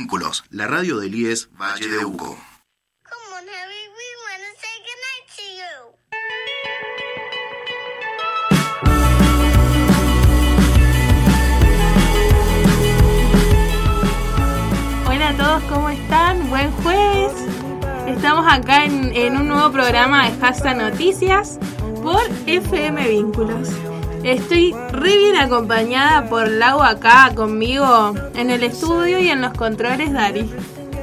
Vínculos, la radio del IES Valle de Uco. Hola a todos, ¿cómo están? Buen jueves. Estamos acá en, en un nuevo programa de Hashtag Noticias por FM Vínculos. Estoy re bien acompañada por Lau acá conmigo en el estudio y en los controles Dari.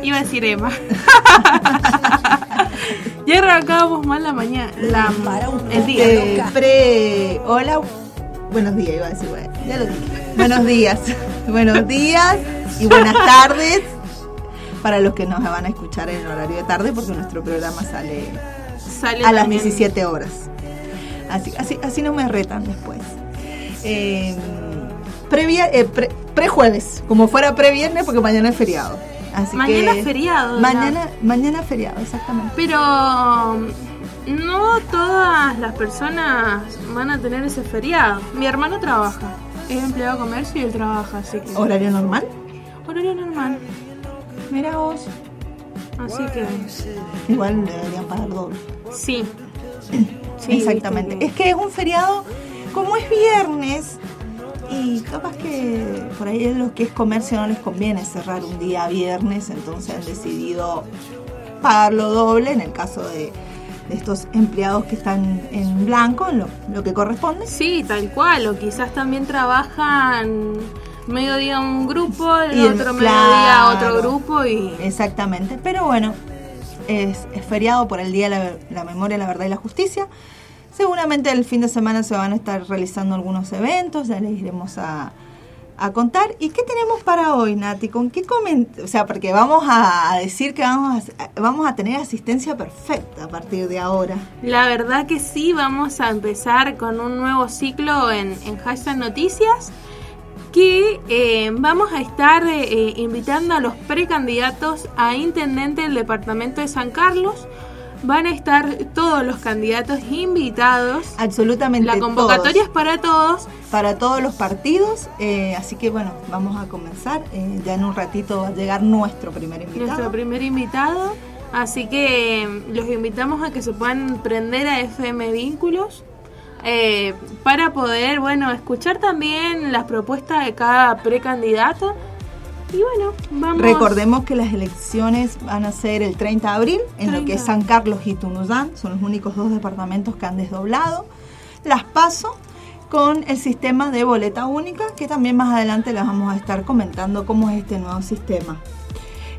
Iba a decir Emma. ya arrancábamos mal la mañana, la, el día. Eh, pre. Hola. Buenos días, iba a decir, bueno, ya lo dije. Buenos días. Buenos días y buenas tardes para los que nos van a escuchar en horario de tarde, porque nuestro programa sale Sale a las también. 17 horas. Así, así, así no me retan después. Eh, previa, eh, pre, prejueves, como fuera previernes, porque mañana es feriado. Así Mañana que- es feriado. Mañana, mañana es feriado, exactamente. Pero no todas las personas van a tener ese feriado. Mi hermano trabaja, es empleado de comercio y él trabaja, así que ¿Horario normal? horario normal. Mira vos. Así que Igual deberían pagar doble. sí. Sí, Exactamente. Es que es un feriado, como es viernes, y capaz que por ahí los que es comercio no les conviene cerrar un día viernes, entonces han decidido pagarlo doble en el caso de, de estos empleados que están en blanco, en lo, lo que corresponde. Sí, tal cual. O quizás también trabajan mediodía un grupo, el Y el- otro mediodía claro. otro grupo y Exactamente. Pero bueno, es, feriado por el Día de la, Memoria, la Verdad y la Justicia. Seguramente el fin de semana se van a estar realizando algunos eventos, ya les iremos a, a contar. ¿Y qué tenemos para hoy, Nati? ¿Con qué coment O sea, porque vamos a, a decir que vamos a, vamos a tener asistencia perfecta a partir de ahora. La verdad que sí, vamos a empezar con un nuevo ciclo en, en Hashtag Noticias que eh, vamos a estar eh, eh, invitando a los precandidatos a intendente del departamento de San Carlos. Van a estar todos los candidatos invitados. Absolutamente La convocatoria todos, es para todos. para todos los partidos. eh, así que bueno, vamos a comenzar. Ya en un ratito va a llegar nuestro primer invitado. Nuestro primer invitado. Así que los invitamos a que se puedan prender a FM Vínculos eh, para poder, bueno, escuchar también las propuestas de cada precandidato. Y bueno, vamos. Recordemos que las elecciones van a ser el 30 de abril en lo que 30. es San Carlos y Tunuyán, son los únicos dos departamentos que han desdoblado. Las paso con el sistema de boleta única, que también más adelante les vamos a estar comentando cómo es este nuevo sistema.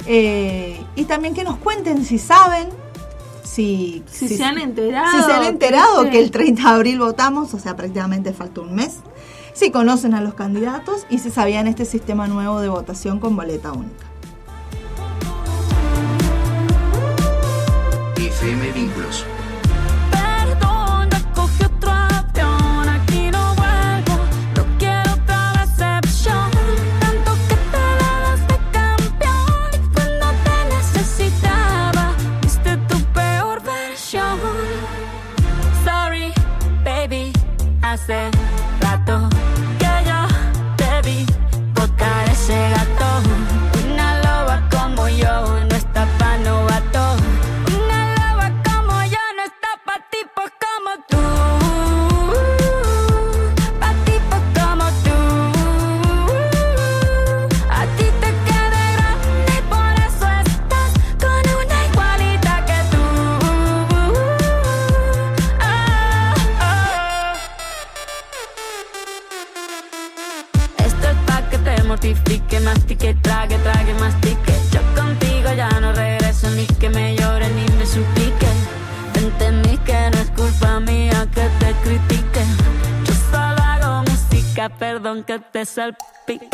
Eh, y también que nos cuenten si saben, si, Si se han enterado, si se han que enterado que el 30 de abril votamos, o sea, prácticamente falta un mes. Si conocen a los candidatos y si sabían este sistema nuevo de votación con boleta única. FM Vínculos. Te salpique.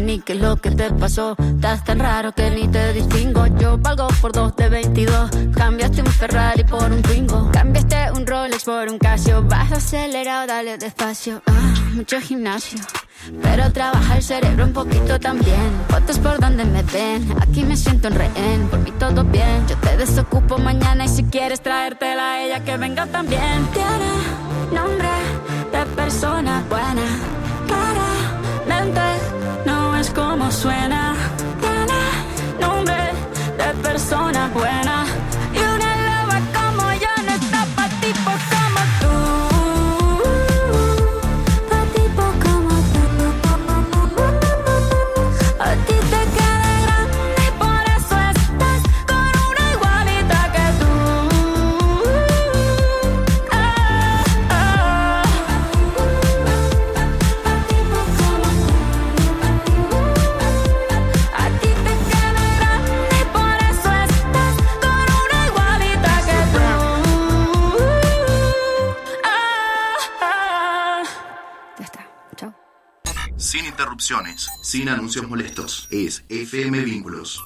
Ni qué es lo que te pasó. Estás tan raro que ni te distingo. Yo valgo por dos de 22. Cambiaste un Ferrari por un Twingo. Cambiaste un Rolex por un Casio. Vas acelerado, dale despacio. Ah, mucho gimnasio. Pero trabaja el cerebro un poquito también. Fotos por donde me ven. Aquí me siento en rehén. Por mí todo bien. Yo te desocupo mañana y si quieres traértela a ella que venga también. Tiene nombre de persona buena. Es sin anuncios molestos. Es FM Vínculos.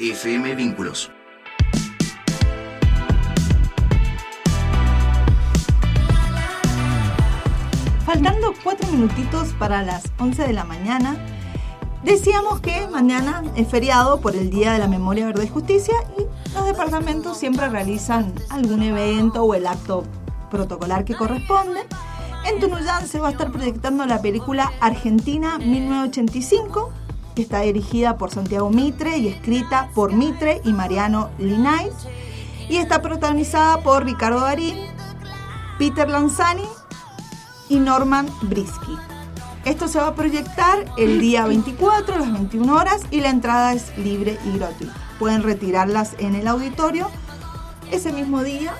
FM Vínculos. Faltando cuatro minutitos para las 11 de la mañana, decíamos que mañana es feriado por el Día de la Memoria, Verdad y Justicia y los departamentos siempre realizan algún evento o el acto protocolar que corresponde. En Tunuyán se va a estar proyectando la película Argentina 1985, que está dirigida por Santiago Mitre y escrita por Mitre y Mariano Linay, y está protagonizada por Ricardo Darín, Peter Lanzani y Norman Brisky. Esto se va a proyectar el día 24 a las 21 horas y la entrada es libre y gratuita. Pueden retirarlas en el auditorio ese mismo día.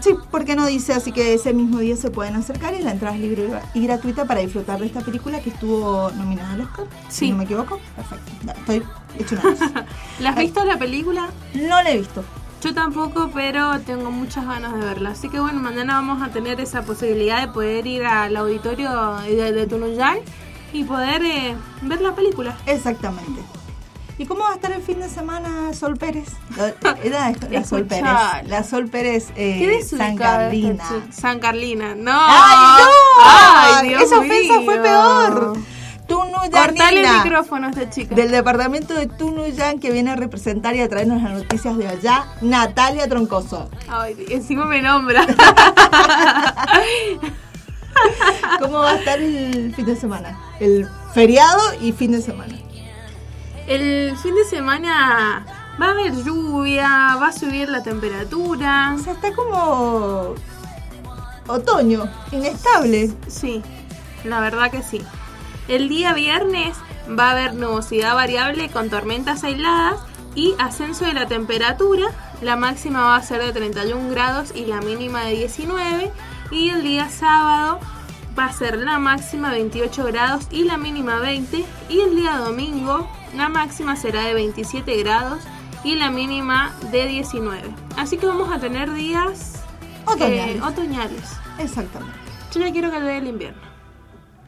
Sí, porque no dice, así que ese mismo día se pueden acercar y la entrada es libre y gratuita para disfrutar de esta película que estuvo nominada al Oscar. Sí. Si no me equivoco. Perfecto. Estoy hecho una. ¿La has visto la película? No la he visto. Yo tampoco, pero tengo muchas ganas de verla. Así que bueno, mañana vamos a tener esa posibilidad de poder ir al auditorio de, de Tunuyán y poder eh, ver la película. Exactamente. ¿Y cómo va a estar el fin de semana Sol Pérez? Era la Sol Pérez. La Sol Pérez eh, ¿Qué San Carlina. San Carlina, no. ¡Ay, no! Ay, Dios Esa ofensa fue peor. Cortale el micrófono a esta chica. Del departamento de Tunuyán que viene a representar y a traernos las noticias de allá, Natalia Troncoso. Ay, encima me nombra. ¿Cómo va a estar el fin de semana? El feriado y fin de semana. El fin de semana va a haber lluvia, va a subir la temperatura. O sea, está como otoño, inestable. Sí, la verdad que sí. El día viernes va a haber nubosidad variable con tormentas aisladas y ascenso de la temperatura. La máxima va a ser de 31 grados y la mínima de 19. Y el día sábado va a ser la máxima 28 grados y la mínima 20. Y el día domingo la máxima será de 27 grados y la mínima de 19. Así que vamos a tener días eh, Otoñales. Exactamente. Yo ya quiero que llegue el invierno.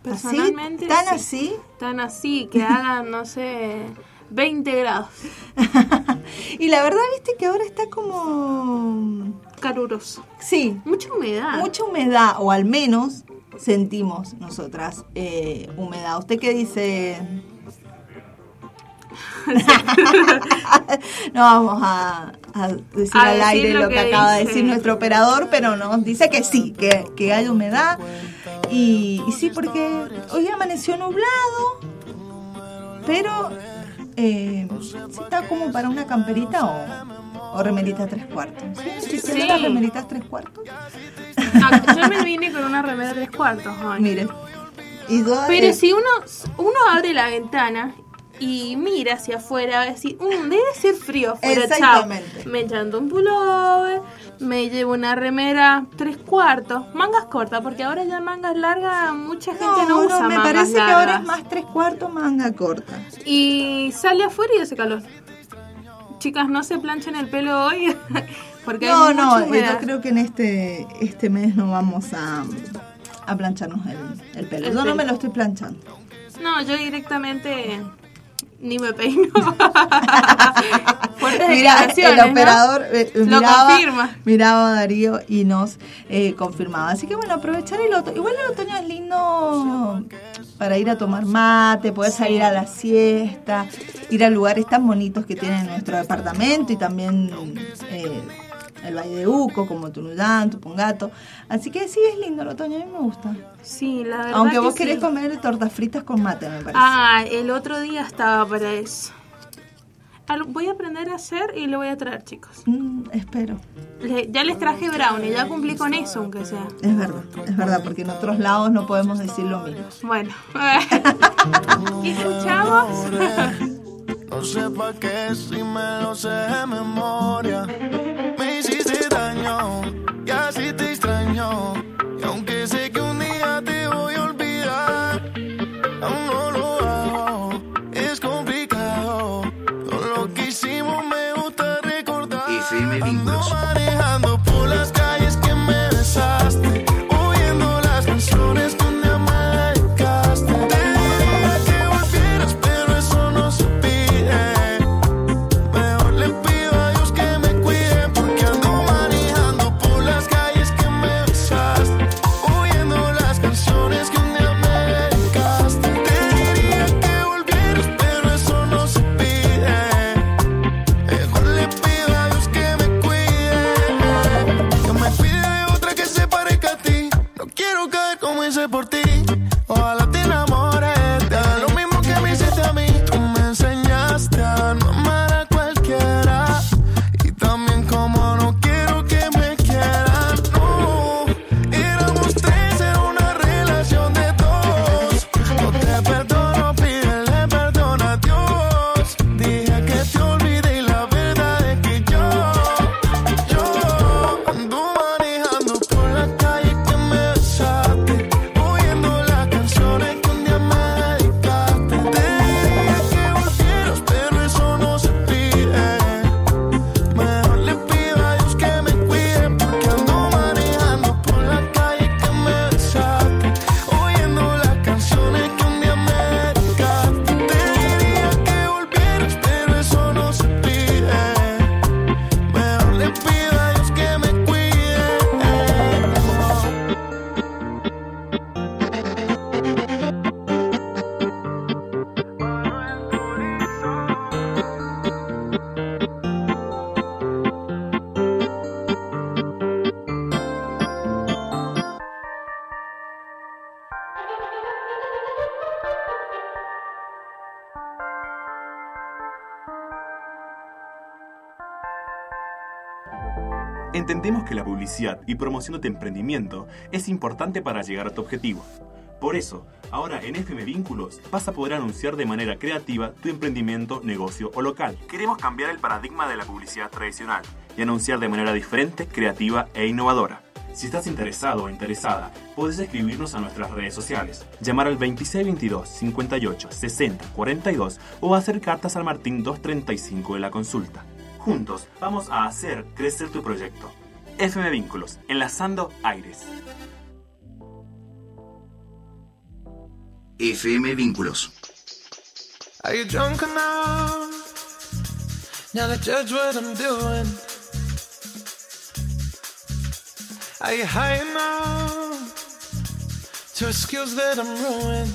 ¿Así? Personalmente. ¿Tan sí. así? Tan así, que hagan, no sé, 20 grados. y la verdad, viste que ahora está como... Caluroso. Sí, Mucha humedad. mucha humedad, o al menos sentimos nosotras eh, humedad. ¿Usted qué dice? no vamos a, a decir A al decir aire lo lo que, que acaba de decir nuestro operador, pero nos dice que sí, que, que hay humedad. Y, y sí, porque hoy amaneció nublado, pero eh, sí está como para una camperita o, o remerita tres cuartos. ¿Sí? ¿Sí Sí. las remeritas tres cuartos? Yo me vine con una remera tres cuartos. Y yo, Pero eh, si uno, uno abre la ventana y mira hacia afuera, va a decir, "Mm, debe ser frío afuera, chao". Me echando un pullover, me llevo una remera tres cuartos, mangas cortas, porque ahora ya mangas largas, mucha gente no, no, usa no, me mangas parece que ahora es más tres cuartos manga corta. Y sale afuera y hace calor. chicas, no se planchen el pelo hoy. porque No, hay no, humedad. yo creo que en este, este mes no vamos a, a plancharnos el, el pelo. El yo no me lo estoy planchando. No, yo directamente ni me peino. Mira, el ¿no? operador eh, Lo miraba, confirma. miraba a Darío y nos eh, confirmaba. Así que bueno, aprovechar el otoño. Igual el otoño es lindo para ir a tomar mate, poder salir a la siesta, ir a lugares tan bonitos que tiene nuestro departamento y también eh, el Valle de Uco, como Tunuyán, Tupungato. Así que sí, es lindo el otoño, a mí me gusta. Sí, la verdad. Aunque que vos sí. querés comer tortas fritas con mate, me parece. Ah, el otro día estaba para eso. Voy a aprender a hacer y lo voy a traer, chicos. Mm, espero. Le- ya les traje brownie, ya cumplí con eso, aunque sea. Es verdad, es verdad, porque en otros lados no podemos decir lo mismo. Bueno. ¿Y escuchamos? No sé pa' qué si me lo sé de memoria. Me daño y así te extraño. Y aunque sé que un día te voy a olvidar, aún no lo hago. Es complicado. Todo lo que hicimos me gusta recordar. FM Ando Vínculos. Entendemos que la publicidad y promoción de tu emprendimiento es importante para llegar a tu objetivo. Por eso, ahora en FM Vínculos vas a poder anunciar de manera creativa tu emprendimiento, negocio o local. Queremos cambiar el paradigma de la publicidad tradicional y anunciar de manera diferente, creativa e innovadora. Si estás interesado o interesada, puedes escribirnos a nuestras redes sociales, llamar al 2622 58 60 42 o hacer cartas al Martín 235 de la consulta. Juntos vamos a hacer crecer tu proyecto. FM Vínculos, enlazando aires. FM Vínculos. Are you drunk enough now to judge what I'm doing? Are you high enough to excuse that I'm ruined?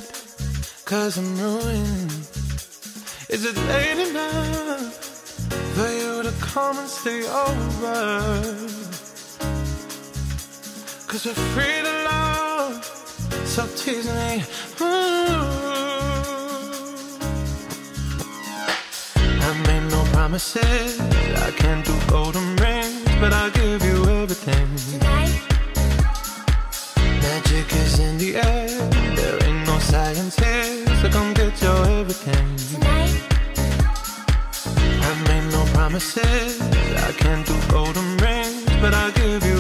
Cause I'm ruined. Is it late enough for you to come and stay over? Cause we're free to love, so tease me. Mm. I made no promises. I can't do golden rings, but I'll give you everything. Magic is in the air. There ain't no science here, so come get your everything. I made no promises. I can't do golden rings, but I'll give you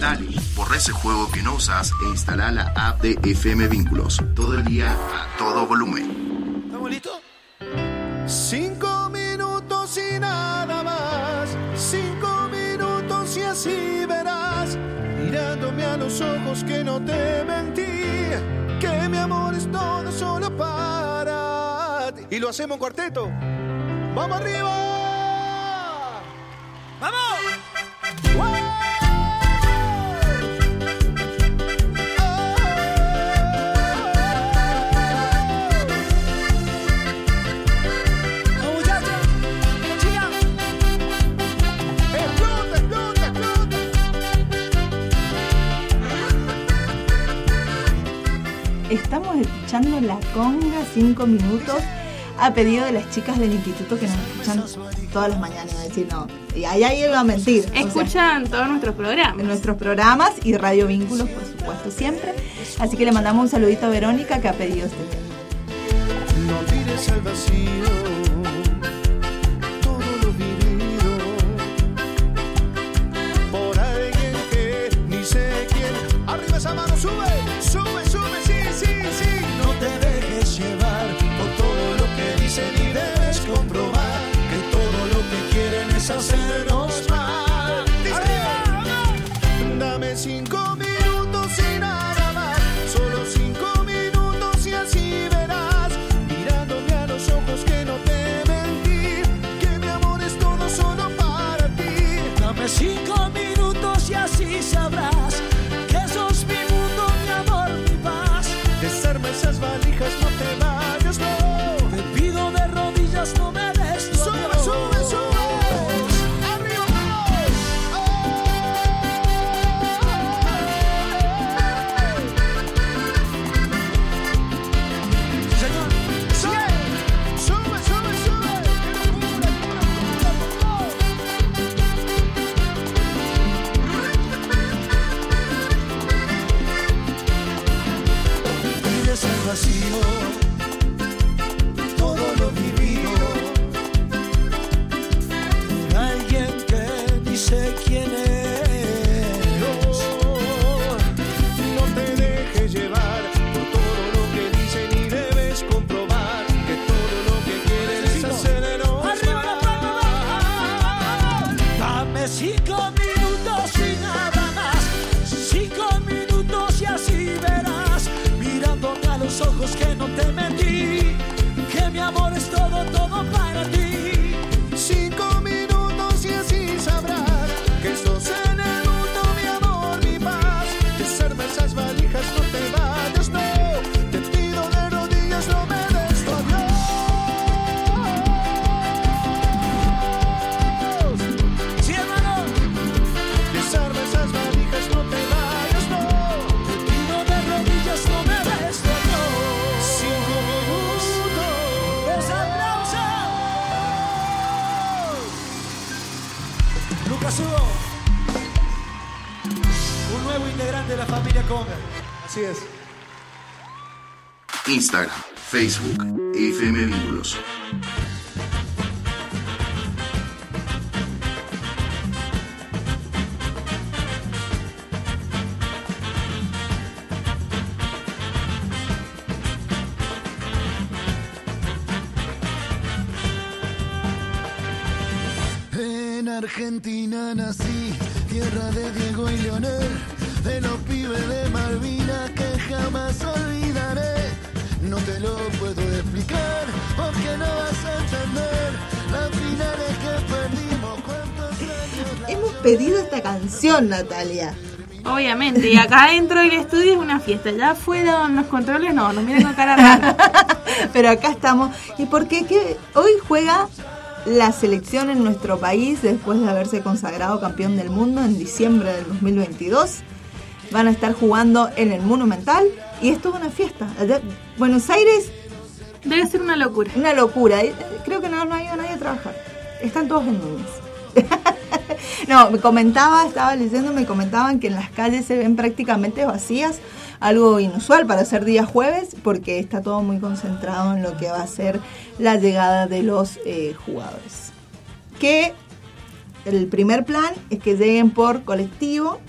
Dale, borra ese juego que no usas e instala la app de FM Vínculos. Todo el día, a todo volumen. ¿Estamos listos? Cinco minutos y nada más. Cinco minutos y así verás. Mirándome a los ojos que no te mentí. Que mi amor es todo solo para ti. Y lo hacemos en cuarteto. ¡Vamos arriba! estamos escuchando La Conga 5 minutos a pedido de las chicas del instituto que nos escuchan todas las mañanas. Decir, no, y ahí alguien va a mentir. Escuchan todos nuestros programas. Nuestros programas y Radio Vínculos, por supuesto, siempre. Así que le mandamos un saludito a Verónica que ha pedido este tema. No tires al vacío. Que no te mentí, que mi amor es todo, todo para ti. Cinco minutos y así sabrás que estás en el mundo, mi amor, mi paz. Desarma esas valijas, Conga. Así es. Instagram, Facebook, FM Vínculos. Canción, Natalia. Obviamente, y acá dentro del estudio es una fiesta. Ya afuera en los controles no, nos miran con cara rara. Pero acá estamos. ¿Y por qué? Hoy juega la selección en nuestro país después de haberse consagrado campeón del mundo en diciembre del 2022. Van a estar jugando en el Monumental y esto es una fiesta. Buenos Aires, Debe ser una locura. una locura. Eh, Creo que no, no ha ido nadie a trabajar. Están todos en Núñez. no, me comentaba, estaba leyendo, me comentaban que en las calles se ven prácticamente vacías, algo inusual para ser día jueves, porque está todo muy concentrado en lo que va a ser la llegada de los eh, jugadores. Que el primer plan es que lleguen por colectivo,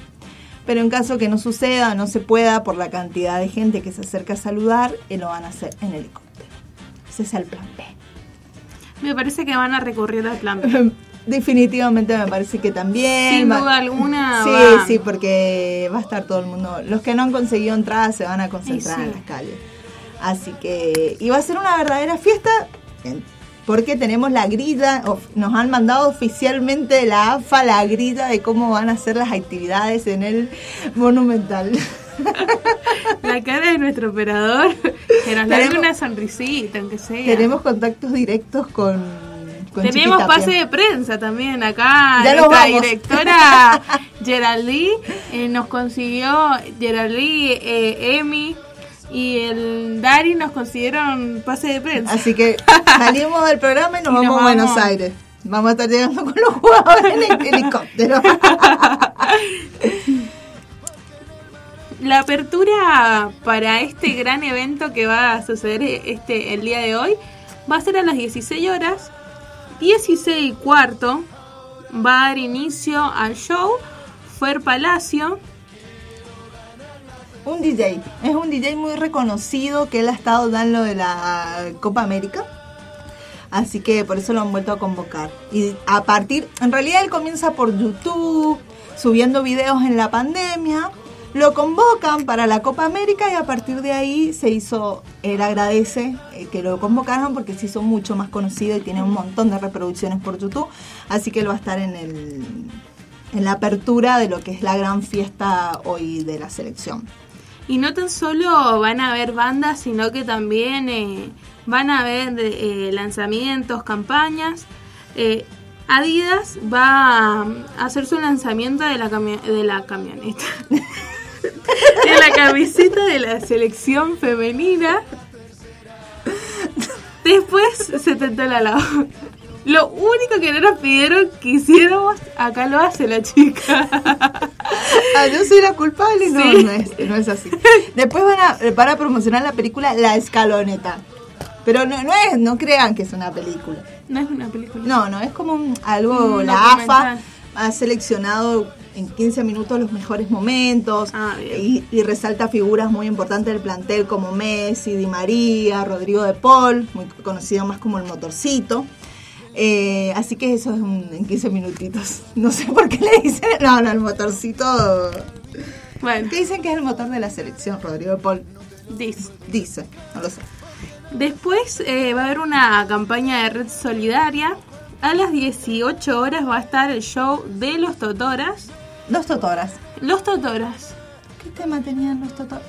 pero en caso que no suceda, no se pueda por la cantidad de gente que se acerca a saludar, eh, lo van a hacer en helicóptero. Ese es el plan B. Me parece que van a recurrir al plan B. Definitivamente me parece que también. Sin va- duda alguna Sí, va- sí, porque va a estar todo el mundo. Los que no han conseguido entrada se van a concentrar sí. en las calles. Así que. Y va a ser una verdadera fiesta. Porque tenemos la grilla, nos han mandado oficialmente la AFA la grilla de cómo van a ser las actividades en el Monumental. La cara de nuestro operador, que nos Tenemos- una sonrisita, aunque sea. Tenemos contactos directos con. Tenemos Chiqui pase Tapia. de prensa también acá. Ya nuestra vamos. directora Geraldine eh, nos consiguió, Geraldine, eh, Emi y el Dari nos consiguieron pase de prensa. Así que salimos del programa y nos Y nos vamos a Buenos vamos. Aires. Vamos a estar llegando con los jugadores en el helicóptero. La apertura para este gran evento que va a suceder este el día de hoy va a ser a las 16 horas. 16 y cuarto va a dar inicio al show. Fer Palacio. un DJ. Es un DJ muy reconocido que él ha estado dando de la Copa América. Así que por eso lo han vuelto a convocar. Y a partir, en realidad él comienza por YouTube, subiendo videos en la pandemia. Lo convocan para la Copa América y a partir de ahí se hizo, él agradece eh, que lo convocaron porque se hizo mucho más conocido y tiene un montón de reproducciones por YouTube. Así que él va a estar en, el, en la apertura de lo que es la gran fiesta hoy de la selección. Y no tan solo van a haber bandas, sino que también eh, van a haber eh, lanzamientos, campañas. Eh, Adidas va a hacer su lanzamiento de la, de la camioneta. de la camiseta de la selección femenina. Después se tentó la lava. Lo único que no nos pidieron que hiciéramos, acá lo hace la chica. Ah, yo soy la culpable, no, Sí. no, es, no es así. Después van a, van a promocionar la película La Escaloneta. Pero no, no es, no crean que es una película. No es una película. No, no, es como un- algo, Un la AFA ha seleccionado en 15 minutos los mejores momentos Ah, y, y resalta figuras muy importantes del plantel como Messi, Di María, Rodrigo de Paul, muy conocido más como el motorcito. Eh, así que eso es un- en 15 minutitos. No sé por qué le dicen. No, no, el motorcito. Bueno, ¿Qué dicen que es el motor de la selección? Rodrigo de Paul dice. dice, no lo sé. Después eh, va a haber una campaña de red solidaria. A las 18 horas va a estar el show de los Totoras. Los Totoras. Los Totoras. ¿Qué tema tenían los Totoras?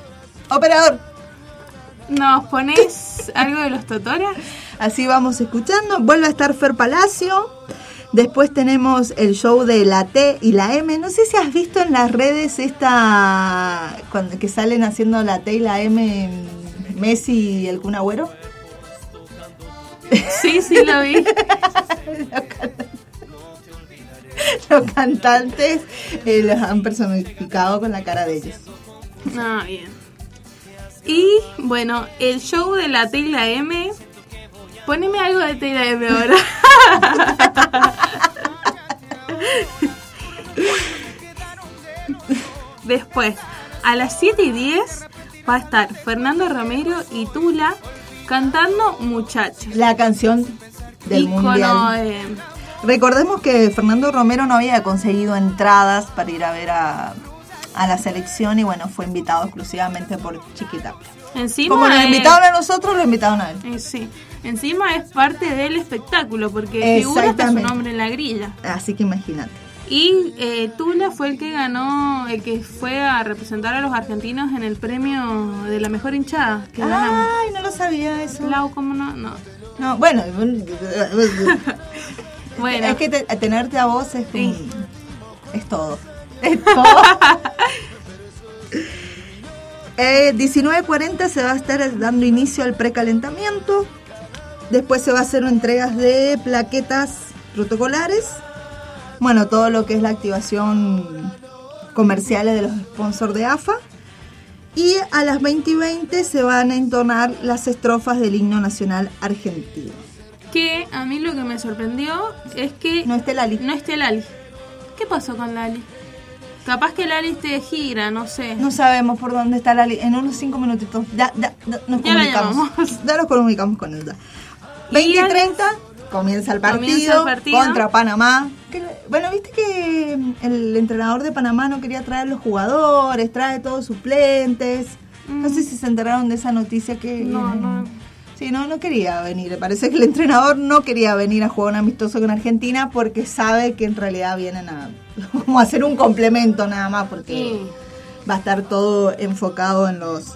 Operador. ¿Nos pones algo de los Totoras? Así vamos escuchando. Vuelve a estar Fer Palacio. Después tenemos el show de la T y la M. No sé si has visto en las redes esta. Cuando, que salen haciendo la T y la M Messi y el Kun Agüero. Sí, sí lo vi. Los cantantes eh, los han personificado con la cara de ellos. Ah, bien. Y bueno, el show de la T y la M. Poneme algo de T y la M ahora. Después, a las 7 y 10 va a estar Fernando Romero y Tula cantando Muchachos. La canción del Ícono mundial. de- Recordemos que Fernando Romero no había conseguido entradas para ir a ver a, a la selección y bueno, fue invitado exclusivamente por Chiquitapia. Encima Como nos es- invitaron a nosotros, lo invitaron a él. eh, sí. Encima es parte del espectáculo porque figura hasta su nombre en la grilla. Así que imagínate. Y eh, Tula fue el que ganó, el que fue a representar a los argentinos en el premio de la mejor hinchada que ganamos. Ay, no lo sabía eso. Lau, ¿cómo no? No. No, bueno, Bueno, es que te- tenerte a vos es, Sí. es todo. Es todo. Eh, 19.40 se va a estar dando inicio al precalentamiento. Después se va a hacer entregas de plaquetas protocolares. Bueno, todo lo que es la activación comerciales de los sponsors de AFA. Y a las 20 y 20 se van a entonar las estrofas del himno nacional argentino. Que a mí lo que me sorprendió es que No esté Lali. no esté Lali. ¿Qué pasó con Lali? Capaz que Lali de gira, no sé. No sabemos por dónde está Lali. En unos 5 minutitos. Ya, ya, ya nos Ya comunicamos. Ya nos comunicamos con ella. 20 y al- 30 comienza el partido, Comienza el partido. contra Panamá. Que- bueno, viste que el entrenador de Panamá no quería traer los jugadores, trae todos suplentes. No sé si se enteraron de esa noticia que... Mm. No, no. Sí, no, no quería venir. Parece que el entrenador no quería venir a jugar un amistoso con Argentina porque sabe que en realidad vienen a como a hacer un complemento nada más porque Sí. va a estar todo enfocado en los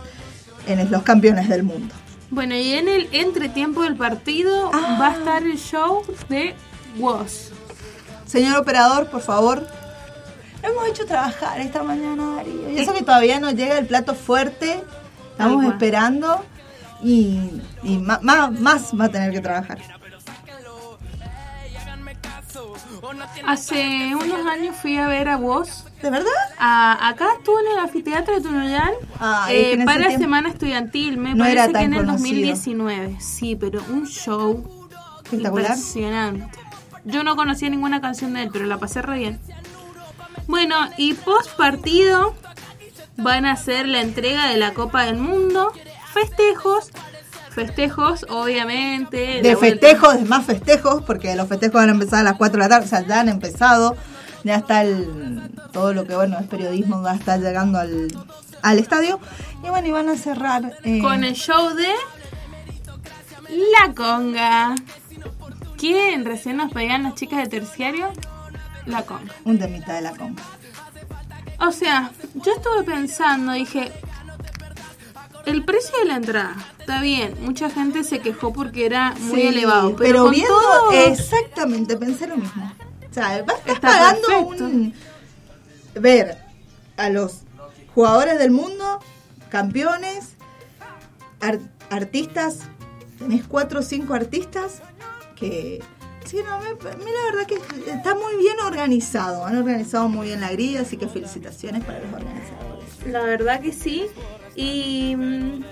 en los campeones del mundo. Bueno, y en el entretiempo del partido Ah. va a estar el show de Woz. Señor operador, por favor. Lo hemos hecho trabajar esta mañana, Darío. Y eso que todavía no llega el plato fuerte. Estamos esperando. Y, y ma- más va a tener que trabajar. Hace unos años fui a ver a Woz. ¿De verdad? A- acá estuvo en el anfiteatro de Tunuyán Ay, eh, para tiempo Semana Estudiantil. Me no parece que en el conocido. 2019. Sí, pero un show Espectacular. impresionante. Yo no conocía ninguna canción de él, pero la pasé re bien. Bueno, y post partido van a hacer la entrega de la Copa del Mundo, festejos, festejos obviamente. De festejos, de más festejos, porque los festejos van a empezar a las 4 de la tarde, o sea, ya han empezado. Ya está el, todo lo que, bueno, es periodismo, va a estar llegando al, al estadio. Y bueno, y van a cerrar. eh, Con el show de La Conga. ¿Quién recién nos pedían las chicas de terciario? La Conga. un temita de la compra. O sea, yo estuve pensando, dije, el precio de la entrada, está bien, mucha gente se quejó porque era muy Sí, elevado, pero, con viendo todo, exactamente, pensé lo mismo. O sea, vas estás Está pagando perfecto. un ver a los jugadores del mundo, campeones, ar- artistas, tenés cuatro o cinco artistas que sí, no, me- a la verdad que está muy bien organizado, han organizado muy bien la grilla, así que felicitaciones para los organizadores. la verdad que sí, y mm,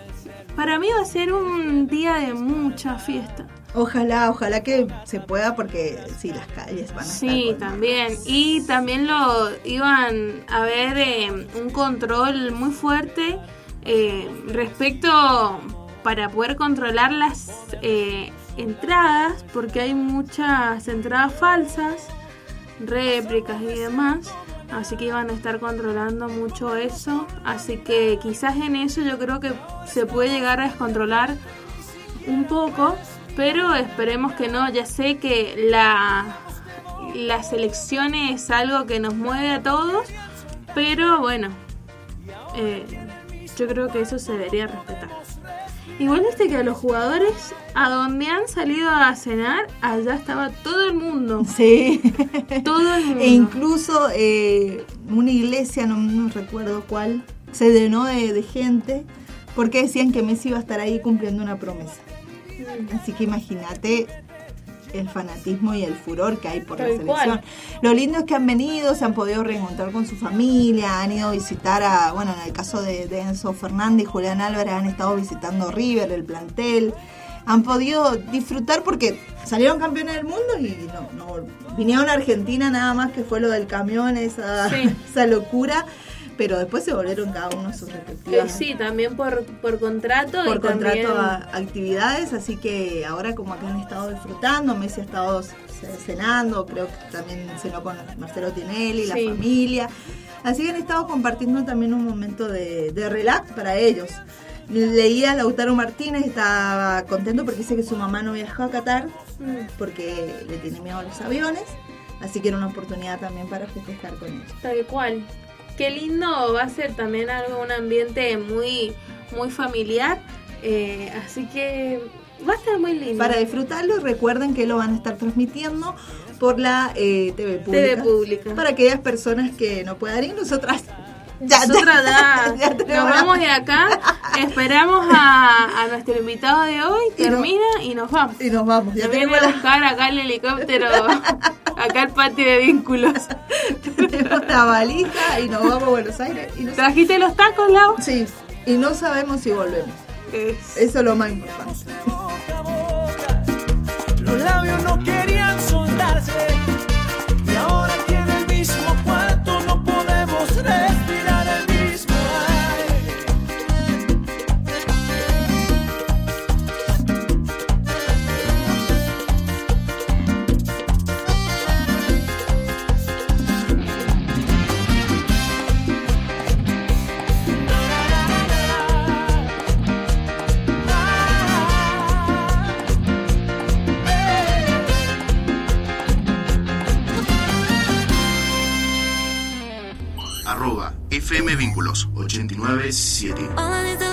para mí va a ser un día de mucha fiesta. Ojalá, ojalá que se pueda porque sí, las calles van a estar Sí, también. Y también lo iban a ver eh, un control muy fuerte eh, respecto para poder controlar las eh, entradas porque hay muchas entradas falsas, réplicas y demás. Así que iban a estar controlando mucho eso. Así que quizás en eso yo creo que se puede llegar a descontrolar un poco. Pero esperemos que no. Ya sé que la, la selección es algo que nos mueve a todos. Pero bueno, eh, yo creo que eso se debería respetar. Igual viste que a los jugadores, a donde han salido a cenar, allá estaba todo el mundo. Sí. Todo el mundo. E incluso eh, una iglesia, no, no recuerdo cuál, se llenó de, de gente porque decían que Messi iba a estar ahí cumpliendo una promesa. Así que imagínate el fanatismo y el furor que hay por la selección. cual. Lo lindo es que han venido, se han podido reencontrar con su familia, han ido a visitar a, bueno, en el caso de, de Enzo Fernández y Julián Álvarez han estado visitando River, el plantel. Han podido disfrutar porque salieron campeones del mundo y no, no vinieron a Argentina nada más que fue lo del camión, esa, Sí. esa locura, pero después se volvieron cada uno sus respectivas sí, también por, por contrato. por y también- contrato a actividades, así que ahora como acá han estado disfrutando, Messi ha estado cenando, creo que también cenó con Marcelo Tinelli, la Sí. familia, así que han estado compartiendo también un momento de, de relax para ellos. Leía a Lautaro Martínez, estaba contento porque dice que su mamá no viajó a Qatar Mm, porque le tiene miedo a los aviones, así que era una oportunidad también para festejar con ellos. Tal cual. Qué lindo va a ser también algo, un ambiente muy, muy familiar. eh, así que va a estar muy lindo. Para disfrutarlo, recuerden que lo van a estar transmitiendo por la eh, TV pública. TV pública. Para aquellas personas que no puedan ir, nosotras ya, Nosotras ya, ya nos vamos de acá, esperamos a, a nuestro invitado de hoy, Y no- termina y nos vamos. Y nos vamos, ya viene tenemos a la, buscar acá el helicóptero, acá el patio de vínculos. tenemos la valija y nos vamos a Buenos Aires. Y no, ¿Trajiste los tacos, Lau? sí, y no sabemos si volvemos. Es- Eso es lo más importante. Los labios no querían soltarse. FM Vínculos 897.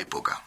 época.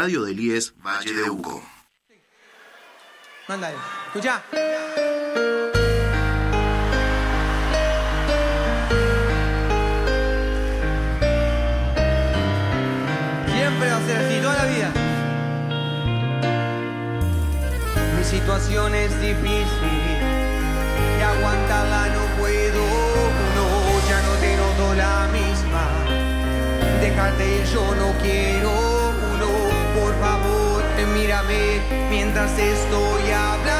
radio del IES Valle de Uco. Mándale, escucha. Siempre va a ser así, toda la vida. Mi situación es difícil y aguantarla no puedo. No, ya no te noto la misma. Dejarte yo no quiero mientras estoy hablando.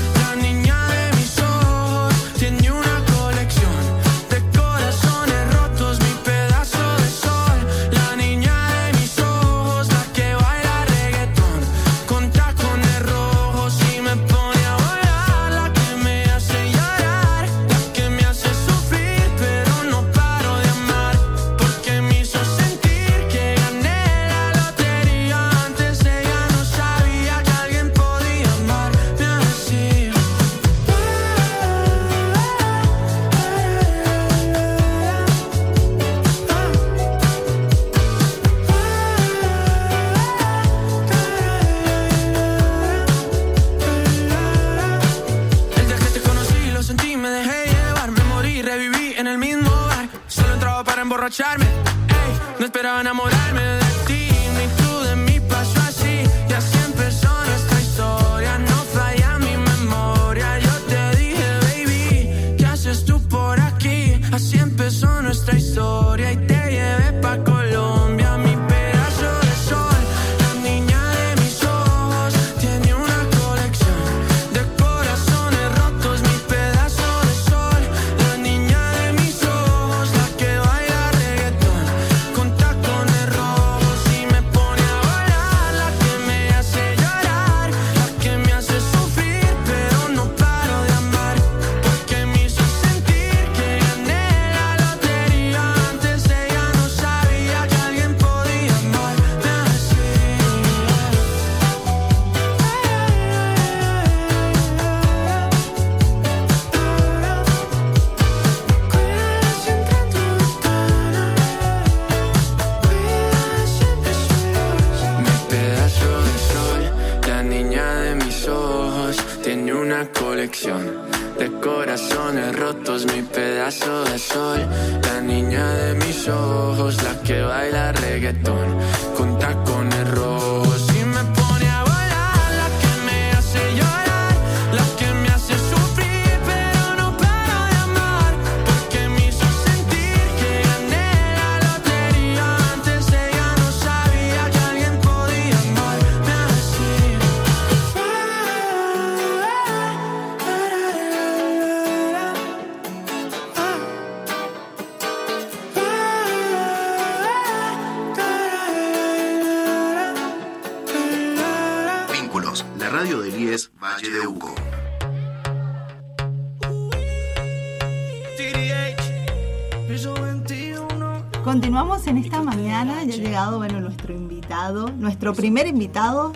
Continuamos en esta mañana, ya ha llegado bueno, nuestro invitado, nuestro primer invitado.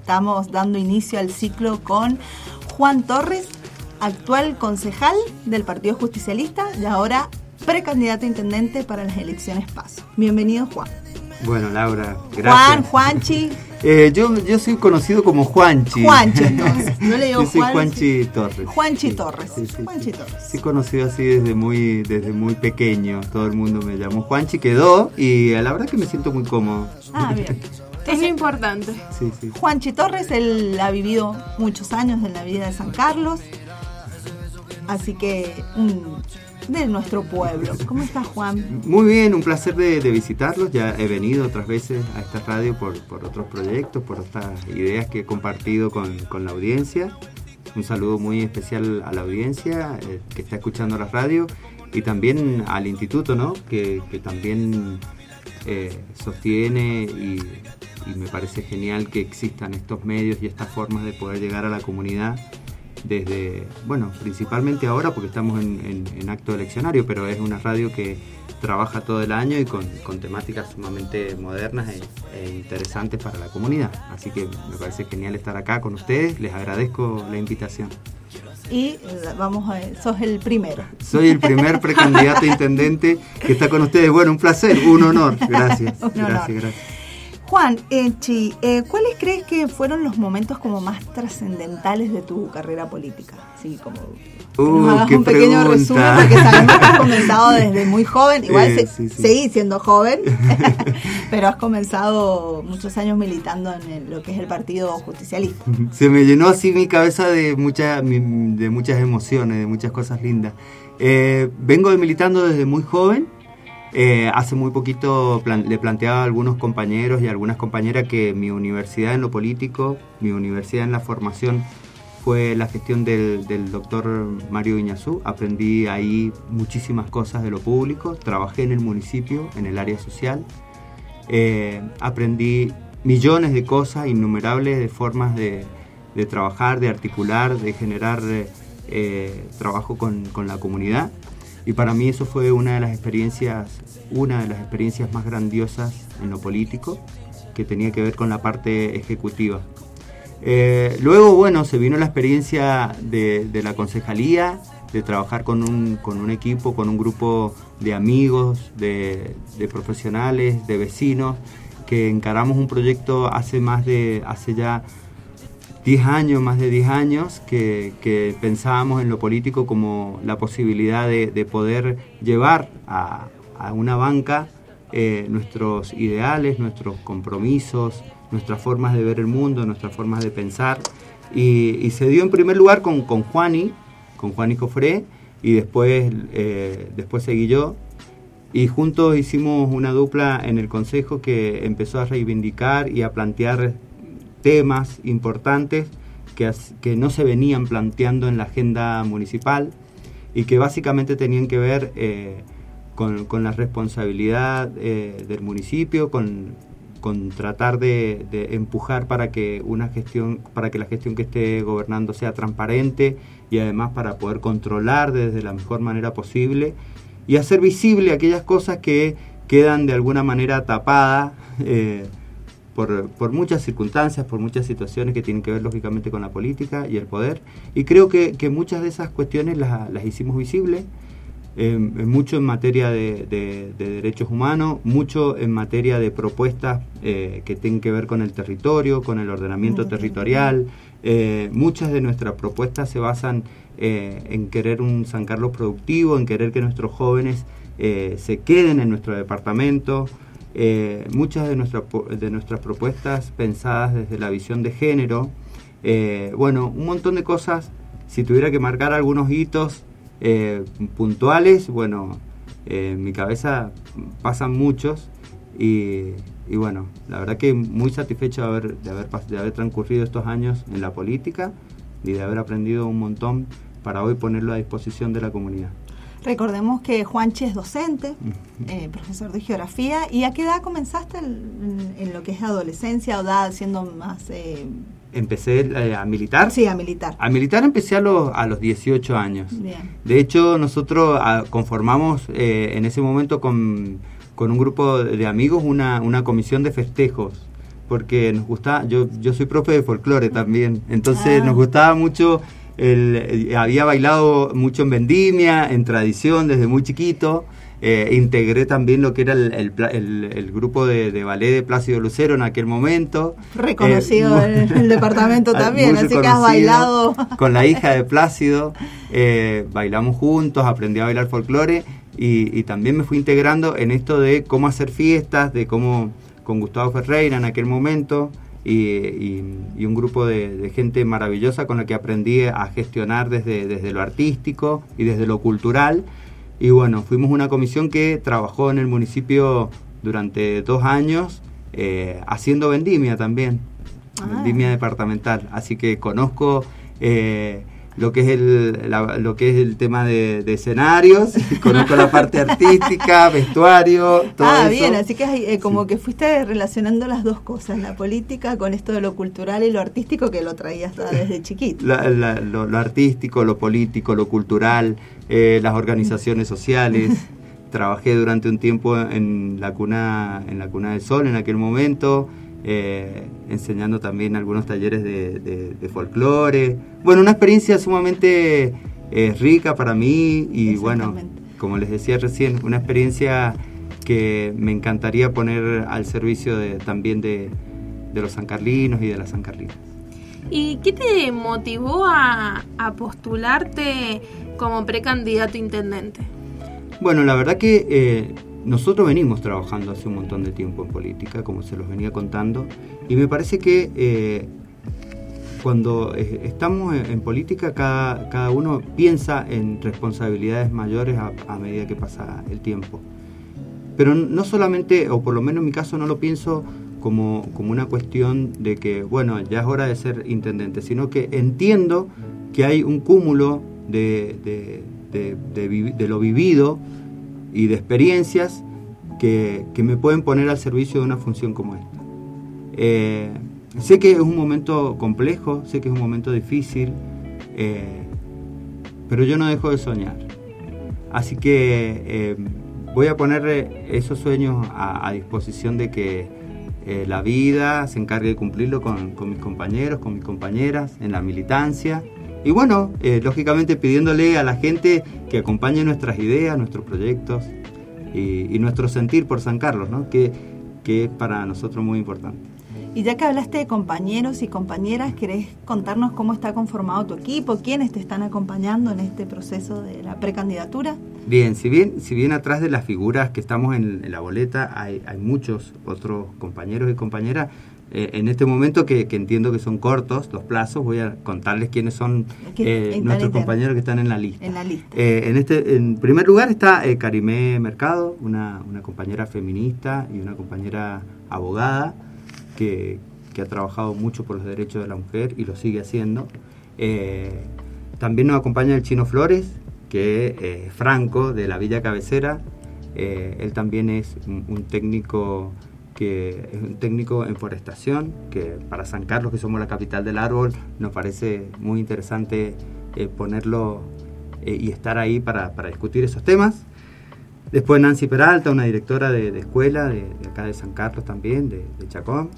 Estamos dando inicio al ciclo con Juan Torres, actual concejal del Partido Justicialista y ahora precandidato a intendente para las elecciones PASO. Bienvenido Juan. Bueno, Laura, Juan, gracias. Juanchi, Eh, yo, yo soy conocido como Juanchi. Juanchi entonces. No le digo Yo soy Juan, Juanchi Torres. Juanchi Sí, Torres. sí, sí, Juanchi Torres. Sí, conocido así desde muy, desde muy pequeño. Todo el mundo me llamó Juanchi, quedó y a la verdad que me siento muy cómodo. Ah, bien. Es lo importante. Sí, sí. Juanchi Torres, él ha vivido muchos años en la vida de San Carlos, así que un- de nuestro pueblo. ¿Cómo estás, Juan? Muy bien, un placer de, de visitarlos. Ya he venido otras veces a esta radio por, por otros proyectos, por otras ideas que he compartido con, con la audiencia. Un saludo muy especial a la audiencia eh, que está escuchando la radio y también al instituto, ¿no? Que, que también eh, sostiene y, y me parece genial que existan estos medios y estas formas de poder llegar a la comunidad desde, bueno, principalmente ahora porque estamos en, en- en acto eleccionario, pero es una radio que trabaja todo el año y con, con temáticas sumamente modernas e, e interesantes para la comunidad. Así que me parece genial estar acá con ustedes, les agradezco la invitación. Y eh, vamos a ver, sos el primero. Soy el primer precandidato intendente que está con ustedes. Bueno, un placer, un honor. Gracias. Un honor. Gracias, gracias. Juan, eh, Chi, eh, ¿cuáles crees que fueron los momentos como más trascendentales de tu carrera política? Sí, como que Uh, nos hagas un pequeño pregunta. resumen, porque sabemos que has comenzado desde muy joven, igual Eh, sí, sí. seguís siendo joven, pero has comenzado muchos años militando en el- lo que es el Partido Justicialista. Se me llenó así mi cabeza de, mucha, de muchas emociones, de muchas cosas lindas. Eh, vengo militando desde muy joven. Eh, hace muy poquito le planteaba a algunos compañeros y algunas compañeras que mi universidad en lo político, mi universidad en la formación fue la gestión del, doctor Mario Iñazú. Aprendí ahí muchísimas cosas de lo público. Trabajé en el municipio, en el área social. Eh, aprendí millones de cosas, innumerables de formas de, trabajar, de articular, de generar eh, trabajo con la comunidad. Y para mí eso fue una de las experiencias, una de las experiencias más grandiosas en lo político, que tenía que ver con la parte ejecutiva. Eh, luego, bueno, se vino la experiencia de, la concejalía, de trabajar con un, con un equipo, con un grupo de amigos, de, de profesionales, de vecinos, que encaramos un proyecto hace más de, hace ya 10 años, más de 10 años, que, pensábamos en lo político como la posibilidad de, de poder llevar a, una banca eh, nuestros ideales, nuestros compromisos, nuestras formas de ver el mundo, nuestras formas de pensar. Y, y se dio en primer lugar con, con Juani, con Juani Cofré, y después, eh, después seguí yo. Y juntos hicimos una dupla en el Consejo que empezó a reivindicar y a plantear temas importantes que, que no se venían planteando en la agenda municipal y que básicamente tenían que ver eh, con, con la responsabilidad eh, del municipio, con, con tratar de, de empujar para que una gestión, para que la gestión que esté gobernando sea transparente y además para poder controlar desde la mejor manera posible y hacer visible aquellas cosas que quedan de alguna manera tapadas eh, por, por muchas circunstancias, por muchas situaciones que tienen que ver lógicamente con la política y el poder. Y creo que, que muchas de esas cuestiones las, las hicimos visibles, eh, mucho en materia de, de- de derechos humanos, mucho en materia de propuestas eh, que tienen que ver con el territorio, con el ordenamiento territorial, Eh, muchas de nuestras propuestas se basan eh, en querer un San Carlos productivo, en querer que nuestros jóvenes se queden en nuestro departamento. Eh, muchas de, nuestra de nuestras propuestas pensadas desde la visión de género. Eh, bueno, un montón de cosas. Si tuviera que marcar algunos hitos eh, puntuales, bueno, eh, en mi cabeza pasan muchos y, bueno, la verdad que muy satisfecho de haber, de, haber, de haber transcurrido estos años en la política y de haber aprendido un montón para hoy ponerlo a disposición de la comunidad. Recordemos que Juanchi es docente, eh, profesor de geografía. ¿Y a qué edad comenzaste en, en lo que es adolescencia o edad siendo más... eh, Empecé eh, a militar. sí, a militar? A militar empecé a los, a los 18 años. Bien. De hecho, nosotros ah, conformamos eh, en ese momento con, con un grupo de amigos una, una comisión de festejos. Porque nos gustaba, yo, yo soy profe de folclore también, entonces Ah. nos gustaba mucho, el, eh, había bailado mucho en vendimia, en tradición desde muy chiquito, eh, integré también lo que era el, el el- el grupo de, de ballet de Plácido Lucero en aquel momento. Reconocido Eh, en el departamento también, así que has bailado. Con la hija de Plácido, eh, bailamos juntos, aprendí a bailar folclore y, y también me fui integrando en esto de cómo hacer fiestas, de cómo con Gustavo Ferreira en aquel momento y, y- y un grupo de, de gente maravillosa con la que aprendí a gestionar desde, desde lo artístico y desde lo cultural. Y bueno, fuimos una comisión que trabajó en el municipio durante dos años eh, haciendo vendimia también vendimia departamental, así que conozco eh, lo que es el la- lo que es el tema de, de escenarios, conozco la parte artística, vestuario, todo ah, eso. bien, así que eh, como que fuiste relacionando las dos cosas, la política con esto de lo cultural y lo artístico que lo traías desde chiquito. La- la- lo, lo artístico, lo político, lo cultural, eh, las organizaciones sociales. Trabajé durante un tiempo en la cuna, en la cuna del sol en aquel momento, eh, enseñando también algunos talleres de, de- de folclore. Bueno, una experiencia sumamente eh, rica para mí y bueno, como les decía recién, una experiencia que me encantaría poner al servicio de, también de, de los sancarlinos y de las sancarlinas. ¿Y qué te motivó a, a postularte como precandidato intendente? Bueno, la verdad que eh, nosotros venimos trabajando hace un montón de tiempo en política, como se los venía contando, y me parece que eh, cuando estamos en, política cada, cada uno piensa en responsabilidades mayores a, a medida que pasa el tiempo. Pero no solamente, o por lo menos en mi caso no lo pienso como, como una cuestión de que, bueno, ya es hora de ser intendente, sino que entiendo que hay un cúmulo de, de lo vivido y de experiencias que, que me pueden poner al servicio de una función como esta. Eh, sé que es un momento complejo, sé que es un momento difícil, eh, pero yo no dejo de soñar. Así que eh, voy a poner esos sueños a, a disposición de que la vida se encargue de cumplirlo con, con mis compañeros, con mis compañeras, en la militancia. Y bueno, eh, lógicamente pidiéndole a la gente que acompañe nuestras ideas, nuestros proyectos y, y nuestro sentir por San Carlos, ¿no? que, que es para nosotros muy importante. Y ya que hablaste de compañeros y compañeras, ¿querés contarnos cómo está conformado tu equipo? ¿Quiénes te están acompañando en este proceso de la precandidatura? Bien, si bien, si bien atrás de las figuras que estamos en, en la boleta hay, hay muchos otros compañeros y compañeras, eh, en este momento que, que entiendo que son cortos los plazos, voy a contarles quiénes son Que eh, nuestros compañeros que están en la lista. En la lista. Eh, en, este, en primer lugar está Karimé Mercado, una, una compañera feminista y una compañera abogada que, que ha trabajado mucho por los derechos de la mujer y lo sigue haciendo. También nos acompaña el Chino Flores, que es Franco de la Villa Cabecera. Él también es un, un técnico que es un técnico en forestación, que para San Carlos, que somos la capital del árbol, nos parece muy interesante eh, ponerlo eh, y estar ahí para, para discutir esos temas. Después Nancy Peralta, una directora de, escuela de, de acá de San Carlos también, de, de Chacón.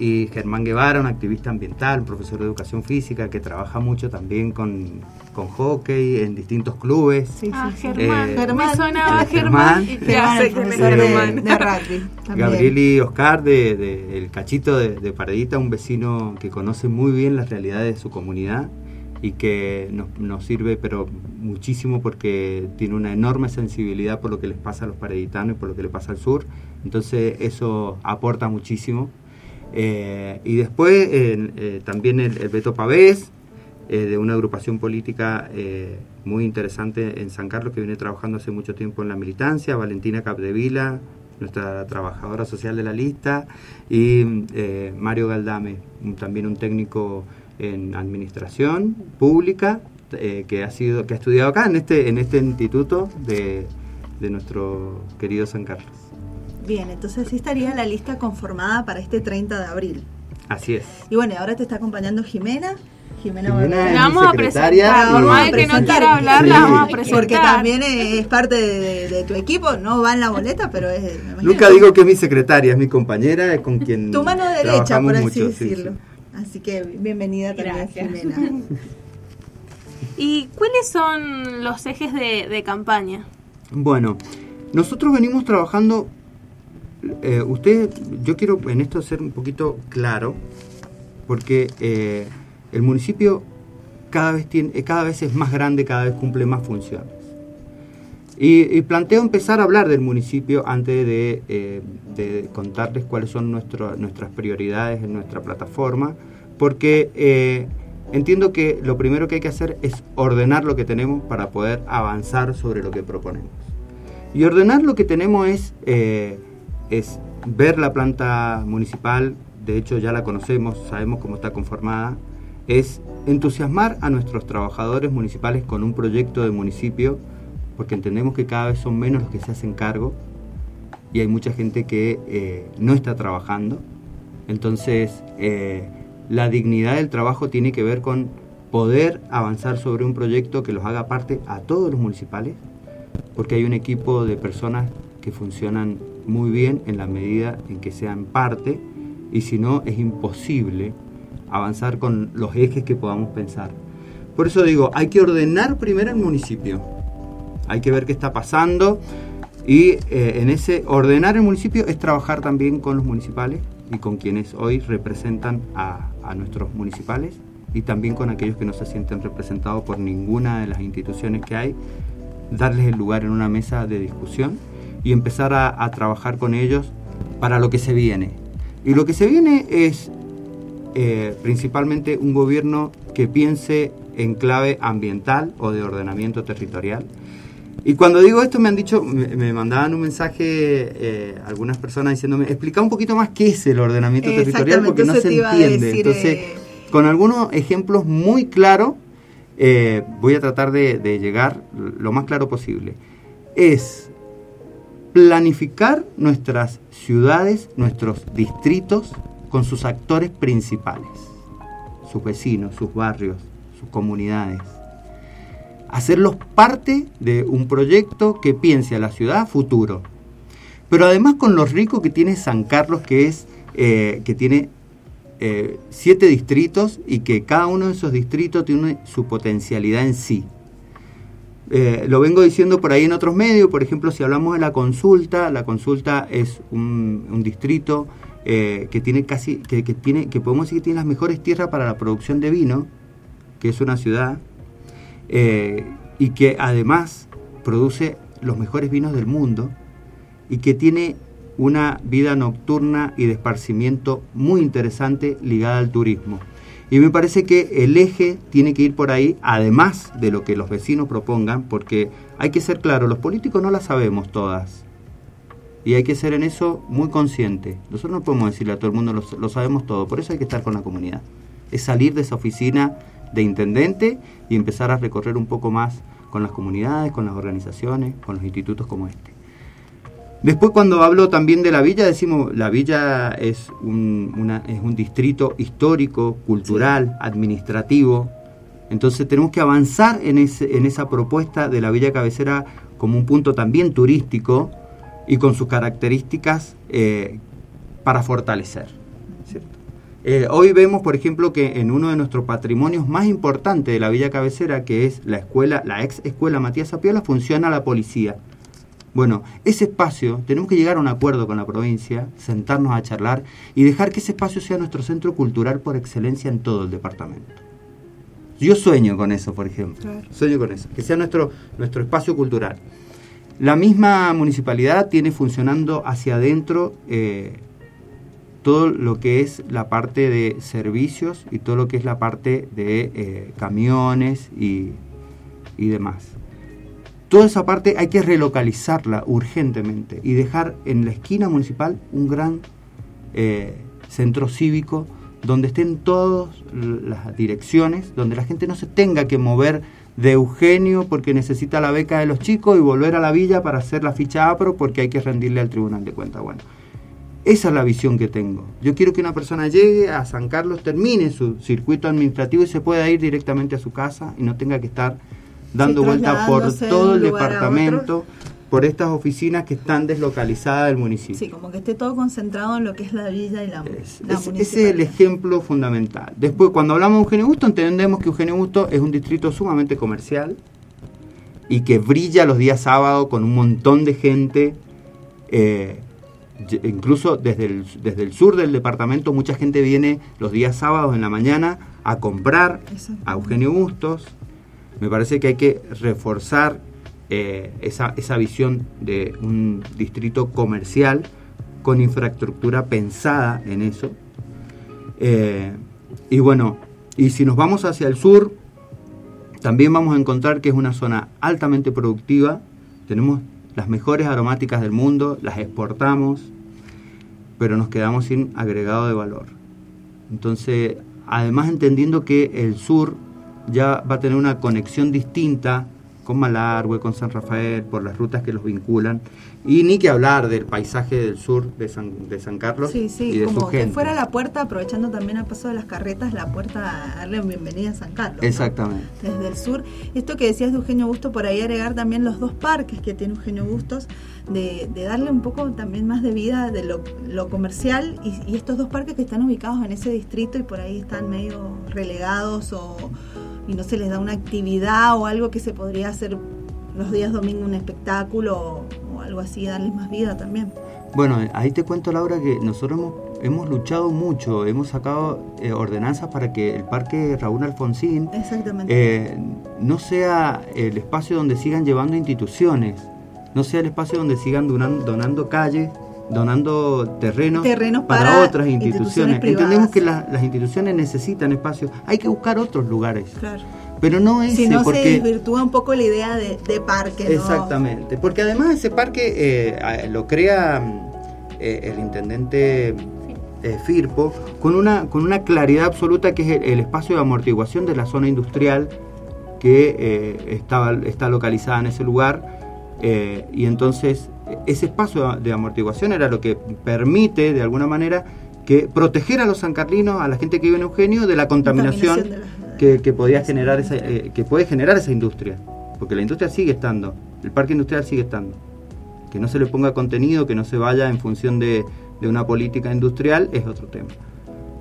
Y Germán Guevara, un activista ambiental, un profesor de educación física que trabaja mucho también con, con hockey en distintos clubes. Ah, Germán. Eh, Germán. Me sonaba eh, Germán. Germán. y Germán, profesor de- Germán. de rugby. también. Gabriel y Oscar de, de El Cachito de, de Paredita, un vecino que conoce muy bien las realidades de su comunidad y que nos, nos sirve pero muchísimo porque tiene una enorme sensibilidad por lo que les pasa a los pareditanos y por lo que le pasa al sur. Entonces eso aporta muchísimo. Eh, y después eh, también el, Beto Pavés, eh, de una agrupación política muy interesante en San Carlos que viene trabajando hace mucho tiempo en la militancia, Valentina Capdevila, nuestra trabajadora social de la lista, y Mario Galdame, también un técnico en administración pública que ha sido que ha estudiado acá en este en este instituto de, de nuestro querido San Carlos. Bien, entonces así estaría la lista conformada para este 30 de abril. Así es. Y bueno, ahora te está acompañando Jimena. Jimena, Jimena La vamos a presentar, y- por más de que no quiera hablar, Sí. la vamos a presentar. Porque también es parte de, de tu equipo, no va en la boleta, pero es... Nunca digo que es mi secretaria, es mi compañera, es con quien Tu mano derecha, por así mucho, sí, decirlo. sí. Así que bienvenida también, Gracias. Jimena. ¿Y cuáles son los ejes de, de campaña? Bueno, nosotros venimos trabajando, eh, usted, yo quiero en esto ser un poquito claro, porque eh, el municipio cada vez, tiene, eh, cada vez es más grande, cada vez cumple más funciones. Y, planteo empezar a hablar del municipio antes de, contarles cuáles son nuestras prioridades en nuestra plataforma, porque entiendo que lo primero que hay que hacer es ordenar lo que tenemos para poder avanzar sobre lo que proponemos. Y ordenar lo que tenemos es, es ver la planta municipal, de hecho ya la conocemos, sabemos cómo está conformada, es entusiasmar a nuestros trabajadores municipales con un proyecto de municipio, porque entendemos que cada vez son menos los que se hacen cargo y hay mucha gente que eh, no está trabajando. Entonces, eh, la dignidad del trabajo tiene que ver con poder avanzar sobre un proyecto que los haga parte a todos los municipales, porque hay un equipo de personas que funcionan muy bien en la medida en que sean parte, y si no, es imposible avanzar con los ejes que podamos pensar. Por eso digo, hay que ordenar primero el municipio, hay que ver qué está pasando, y eh, en ese ordenar el municipio es trabajar también con los municipales y con quienes hoy representan a, a nuestros municipales y también con aquellos que no se sienten representados por ninguna de las instituciones que hay, darles el lugar en una mesa de discusión y empezar a, a trabajar con ellos para lo que se viene. Y lo que se viene es eh, principalmente un gobierno que piense en clave ambiental o de ordenamiento territorial. Y cuando digo esto me han dicho, me, me mandaban un mensaje eh, algunas personas diciéndome, explica un poquito más qué es el ordenamiento territorial porque no se entiende. decir, Entonces, eh. con algunos ejemplos muy claros, voy a tratar de, de llegar lo más claro posible. Es planificar nuestras ciudades, nuestros distritos, con sus actores principales, sus vecinos, sus barrios, sus comunidades. Hacerlos parte de un proyecto que piense a la ciudad futuro. Pero además con lo rico que tiene San Carlos, que es eh, que tiene eh, siete distritos y que cada uno de esos distritos tiene su potencialidad en sí. Eh, lo vengo diciendo por ahí en otros medios, por ejemplo, si hablamos de la consulta, la consulta es un, distrito eh, que tiene casi, que, que tiene, que podemos decir que tiene las mejores tierras para la producción de vino, que es una ciudad, eh, y que además produce los mejores vinos del mundo, y que tiene una vida nocturna y de esparcimiento muy interesante ligada al turismo. Y me parece que el eje tiene que ir por ahí, además de lo que los vecinos propongan, porque hay que ser claro, los políticos no las sabemos todas. Y hay que ser en eso muy consciente. Nosotros no podemos decirle a todo el mundo lo, lo sabemos todo, por eso hay que estar con la comunidad. Es salir de esa oficina de intendente y empezar a recorrer un poco más con las comunidades, con las organizaciones, con los institutos como este. Después cuando hablo también de la villa, decimos, la villa es un, una- es un distrito histórico, cultural, administrativo. Entonces tenemos que avanzar en, ese, en esa propuesta de la villa cabecera como un punto también turístico y con sus características eh, para fortalecer. ¿cierto? Eh, hoy vemos, por ejemplo, que en uno de nuestros patrimonios más importantes de la Villa Cabecera, que es la escuela, la ex escuela Matías Apiola, funciona la policía. Bueno, ese espacio, tenemos que llegar a un acuerdo con la provincia, sentarnos a charlar y dejar que ese espacio sea nuestro centro cultural por excelencia en todo el departamento. Yo sueño con eso, por ejemplo. Claro. Sueño con eso, que sea nuestro, nuestro espacio cultural. La misma municipalidad tiene funcionando hacia adentro eh, todo lo que es la parte de servicios y todo lo que es la parte de eh, camiones y, y demás. Toda esa parte hay que relocalizarla urgentemente y dejar en la esquina municipal un gran eh, centro cívico donde estén todas las direcciones, donde la gente no se tenga que mover de Eugenio porque necesita la beca de los chicos y volver a la villa para hacer la ficha APRO porque hay que rendirle al Tribunal de Cuentas. Bueno, esa es la visión que tengo. Yo quiero que una persona llegue a San Carlos, termine su circuito administrativo y se pueda ir directamente a su casa y no tenga que estar dando vuelta por todo el departamento, por estas oficinas que están deslocalizadas del municipio. Sí, como que esté todo concentrado en lo que es la villa y la, la Es- ese es el ejemplo fundamental. Después, cuando hablamos de Eugenio Busto, entendemos que Eugenio Busto es un distrito sumamente comercial y que brilla los días sábados con un montón de gente. eh, incluso desde el, desde el sur del departamento, mucha gente viene los días sábados en la mañana a comprar a Eugenio Bustos. Me parece que hay que reforzar eh, esa, esa visión de un distrito comercial con infraestructura pensada en eso. Eh, y bueno, y si nos vamos hacia el sur, también vamos a encontrar que es una zona altamente productiva. Tenemos las mejores aromáticas del mundo, las exportamos, pero nos quedamos sin agregado de valor. Entonces, además entendiendo que el sur ya va a tener una conexión distinta con Malargüe, con San Rafael, por las rutas que los vinculan, y ni que hablar del paisaje del sur de San, de San Carlos Sí, y sí, de su como que fuera la puerta, aprovechando también al paso de las carretas, la puerta a darle bienvenida a San Carlos. ¿no? Exactamente. Desde el sur. Esto que decías de Eugenio Bustos, por ahí agregar también los dos parques que tiene Eugenio Bustos, de, de darle un poco también más de vida de lo, lo comercial y, y estos dos parques que están ubicados en ese distrito y por ahí están medio relegados o y no se les da una actividad o algo que se podría hacer los días domingo un espectáculo o, o algo así, darles más vida también. Bueno, ahí te cuento, Laura, que nosotros hemos, hemos luchado mucho, hemos sacado eh, ordenanzas para que el Parque Raúl Alfonsín eh, no sea el espacio donde sigan llevando instituciones, no sea el espacio donde sigan donan- donando calles, donando terrenos, Terrenos para, para otras instituciones. Entendemos que la- las instituciones necesitan espacios, hay que buscar otros lugares, Claro. pero no ese, Si no se desvirtúa un poco la idea de, de parque, ¿no? Exactamente, porque además ese parque eh, lo crea mm, eh, el intendente eh, Firpo con una, con una claridad absoluta que es el, el espacio de amortiguación de la zona industrial que estaba, está localizada en ese lugar y entonces ese espacio de amortiguación era lo que permite de alguna manera que proteger a los sancarlinos, a la gente que vive en Eugenio, de la contaminación, Contaminación de las- que, que podía generar esa, eh, que puede generar esa industria, porque la industria sigue estando, el parque industrial sigue estando. Que no se le ponga contenido, que no se vaya en función de, de una política industrial, es otro tema.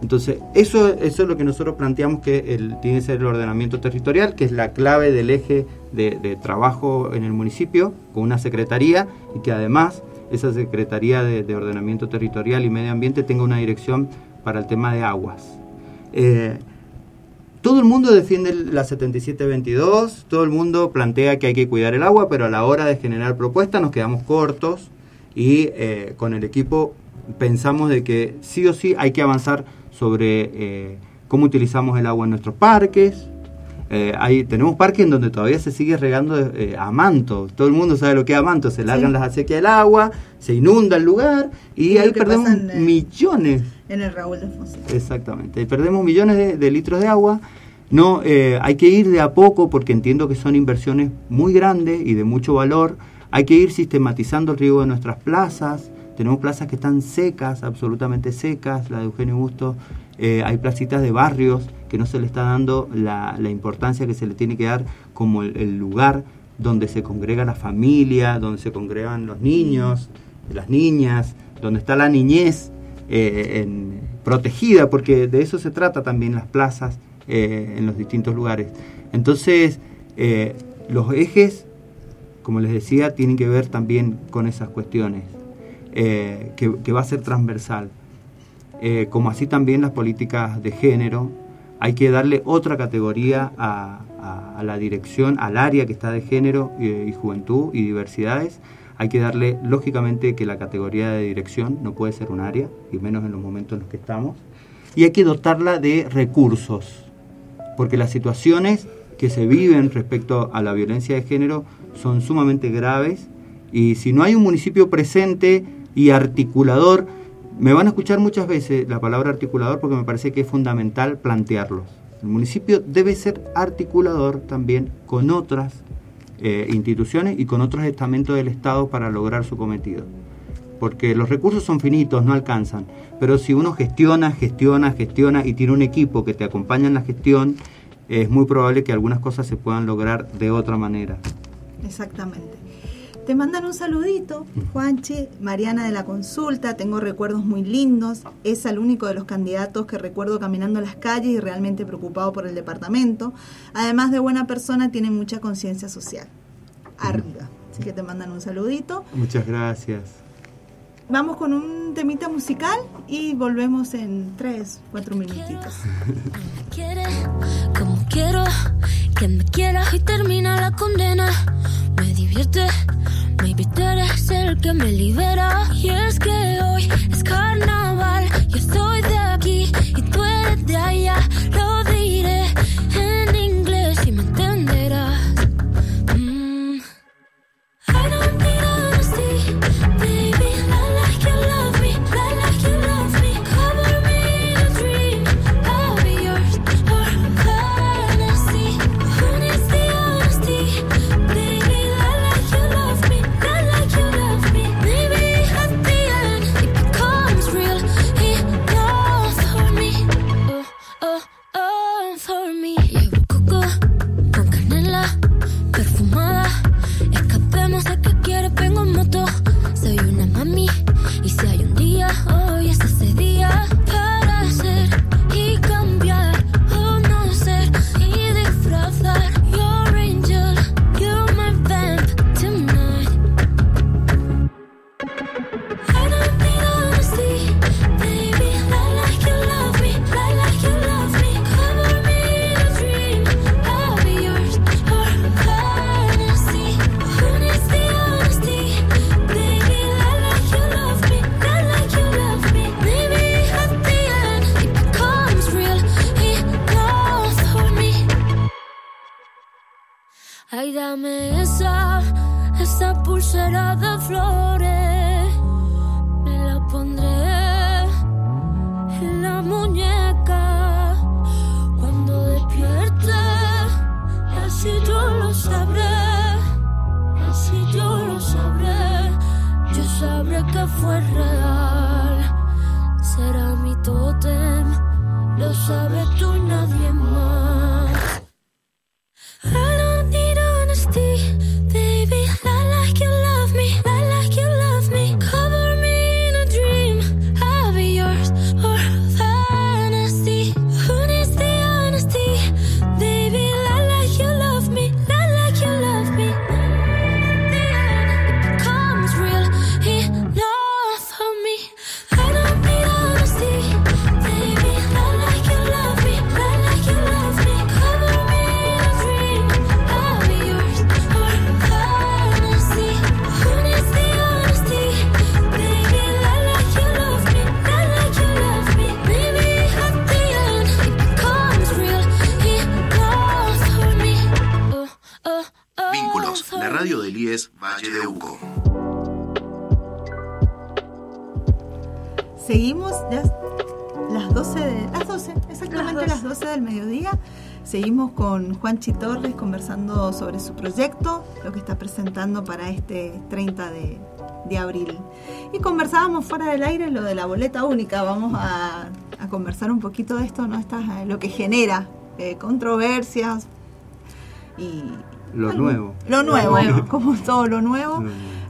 Entonces, eso, eso es lo que nosotros planteamos que tiene que ser el ordenamiento territorial, que es la clave del eje de, trabajo en el municipio, con una secretaría, y que además esa Secretaría de, de Ordenamiento Territorial y Medio Ambiente tenga una dirección para el tema de aguas. Eh, todo el mundo defiende la 7722, todo el mundo plantea que hay que cuidar el agua, pero a la hora de generar propuestas nos quedamos cortos y eh, con el equipo pensamos de que sí o sí hay que avanzar sobre eh, cómo utilizamos el agua en nuestros parques. Eh, hay, tenemos parques en donde todavía se sigue regando eh, a manto. Todo el mundo sabe lo que es a manto. Se largan las acequias del agua, se inunda el lugar y ahí perdemos en, millones En el Raúl de Alfonsín. Exactamente. Perdemos millones de, de litros de agua. No, eh, hay que ir de a poco porque entiendo que son inversiones muy grandes y de mucho valor. Hay que ir sistematizando el riego de nuestras plazas. Tenemos plazas que están secas, absolutamente secas, la de Eugenio Busto. Eh, hay placitas de barrios que no se le está dando la, importancia que se le tiene que dar como el, lugar donde se congrega la familia, donde se congregan los niños, las niñas, donde está la niñez eh, protegida, porque de eso se trata también las plazas eh, en los distintos lugares. Entonces, los ejes, como les decía, tienen que ver también con esas cuestiones, eh, que, que va a ser transversal. Eh, como así también las políticas de género, hay que darle otra categoría a, a- a la dirección, al área que está de género eh, y juventud y diversidades. Hay que darle, lógicamente, que la categoría de dirección no puede ser un área, y menos en los momentos en los que estamos. Y hay que dotarla de recursos, porque las situaciones que se viven respecto a la violencia de género son sumamente graves y si no hay un municipio presente y articulador, me van a escuchar muchas veces la palabra articulador porque me parece que es fundamental plantearlos. El municipio debe ser articulador también con otras eh, instituciones y con otros estamentos del Estado para lograr su cometido. Porque los recursos son finitos, no alcanzan. Pero si uno gestiona, gestiona, gestiona y tiene un equipo que te acompaña en la gestión, es muy probable que algunas cosas se puedan lograr de otra manera. Exactamente. Te mandan un saludito, Juanchi, Mariana de la consulta, tengo recuerdos muy lindos, es el único de los candidatos que recuerdo caminando las calles y realmente preocupado por el departamento. Además de buena persona, tiene mucha conciencia social. Arriba. Así que te mandan un saludito. Muchas gracias. Vamos con un temita musical y volvemos en tres, cuatro minutitos. quiere como quiero que me quiera y termina la condena. Me divierte, maybe tú eres el que me libera. Y es que hoy es carnaval, yo soy de Juanchi Torres conversando sobre su proyecto, lo que está presentando para este 30 de, de abril. Y conversábamos fuera del aire lo de la boleta única. Vamos a, a conversar un poquito de esto, ¿no? Esta, lo que genera eh, controversias y Lo algo- nuevo. Lo nuevo, como todo lo nuevo.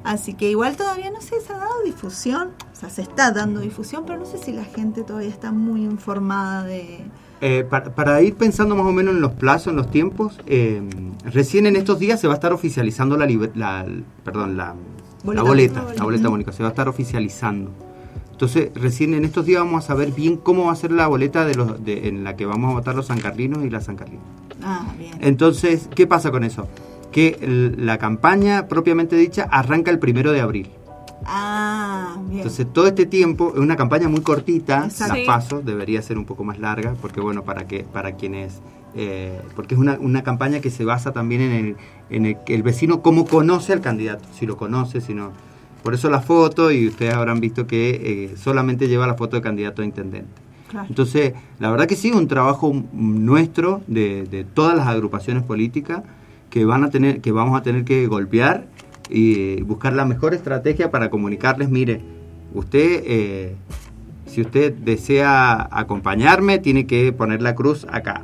Así que igual todavía no sé, se ha dado difusión, o sea, se está dando difusión, pero no sé si la gente todavía está muy informada de... Eh, para, para ir pensando más o menos en los plazos, en los tiempos, eh, recién en estos días se va a estar oficializando la, liber- la perdón, la, Boleta. la boleta, Boleta. la boleta única, se va a estar oficializando. Entonces, recién en estos días vamos a saber bien cómo va a ser la boleta de los, de- en la que vamos a votar los sancarlinos y las sancarlinas. Ah, bien. Entonces, ¿qué pasa con eso? Que el- la campaña propiamente dicha arranca el primero de abril. Ah, bien. Entonces, todo este tiempo es una campaña muy cortita, Exacto. las pasos, debería ser un poco más larga, porque bueno, para que para quienes... eh, porque es una, una campaña que se basa también en el, en el el vecino cómo conoce al candidato, si lo conoce, si no... Por eso la foto, y ustedes habrán visto que eh, solamente lleva la foto de candidato a intendente. Claro. Entonces, la verdad que sí, un trabajo nuestro de, de todas las agrupaciones políticas que van a tener, que vamos a tener que golpear y buscar la mejor estrategia para comunicarles, mire, usted, eh, si usted desea acompañarme, tiene que poner la cruz acá.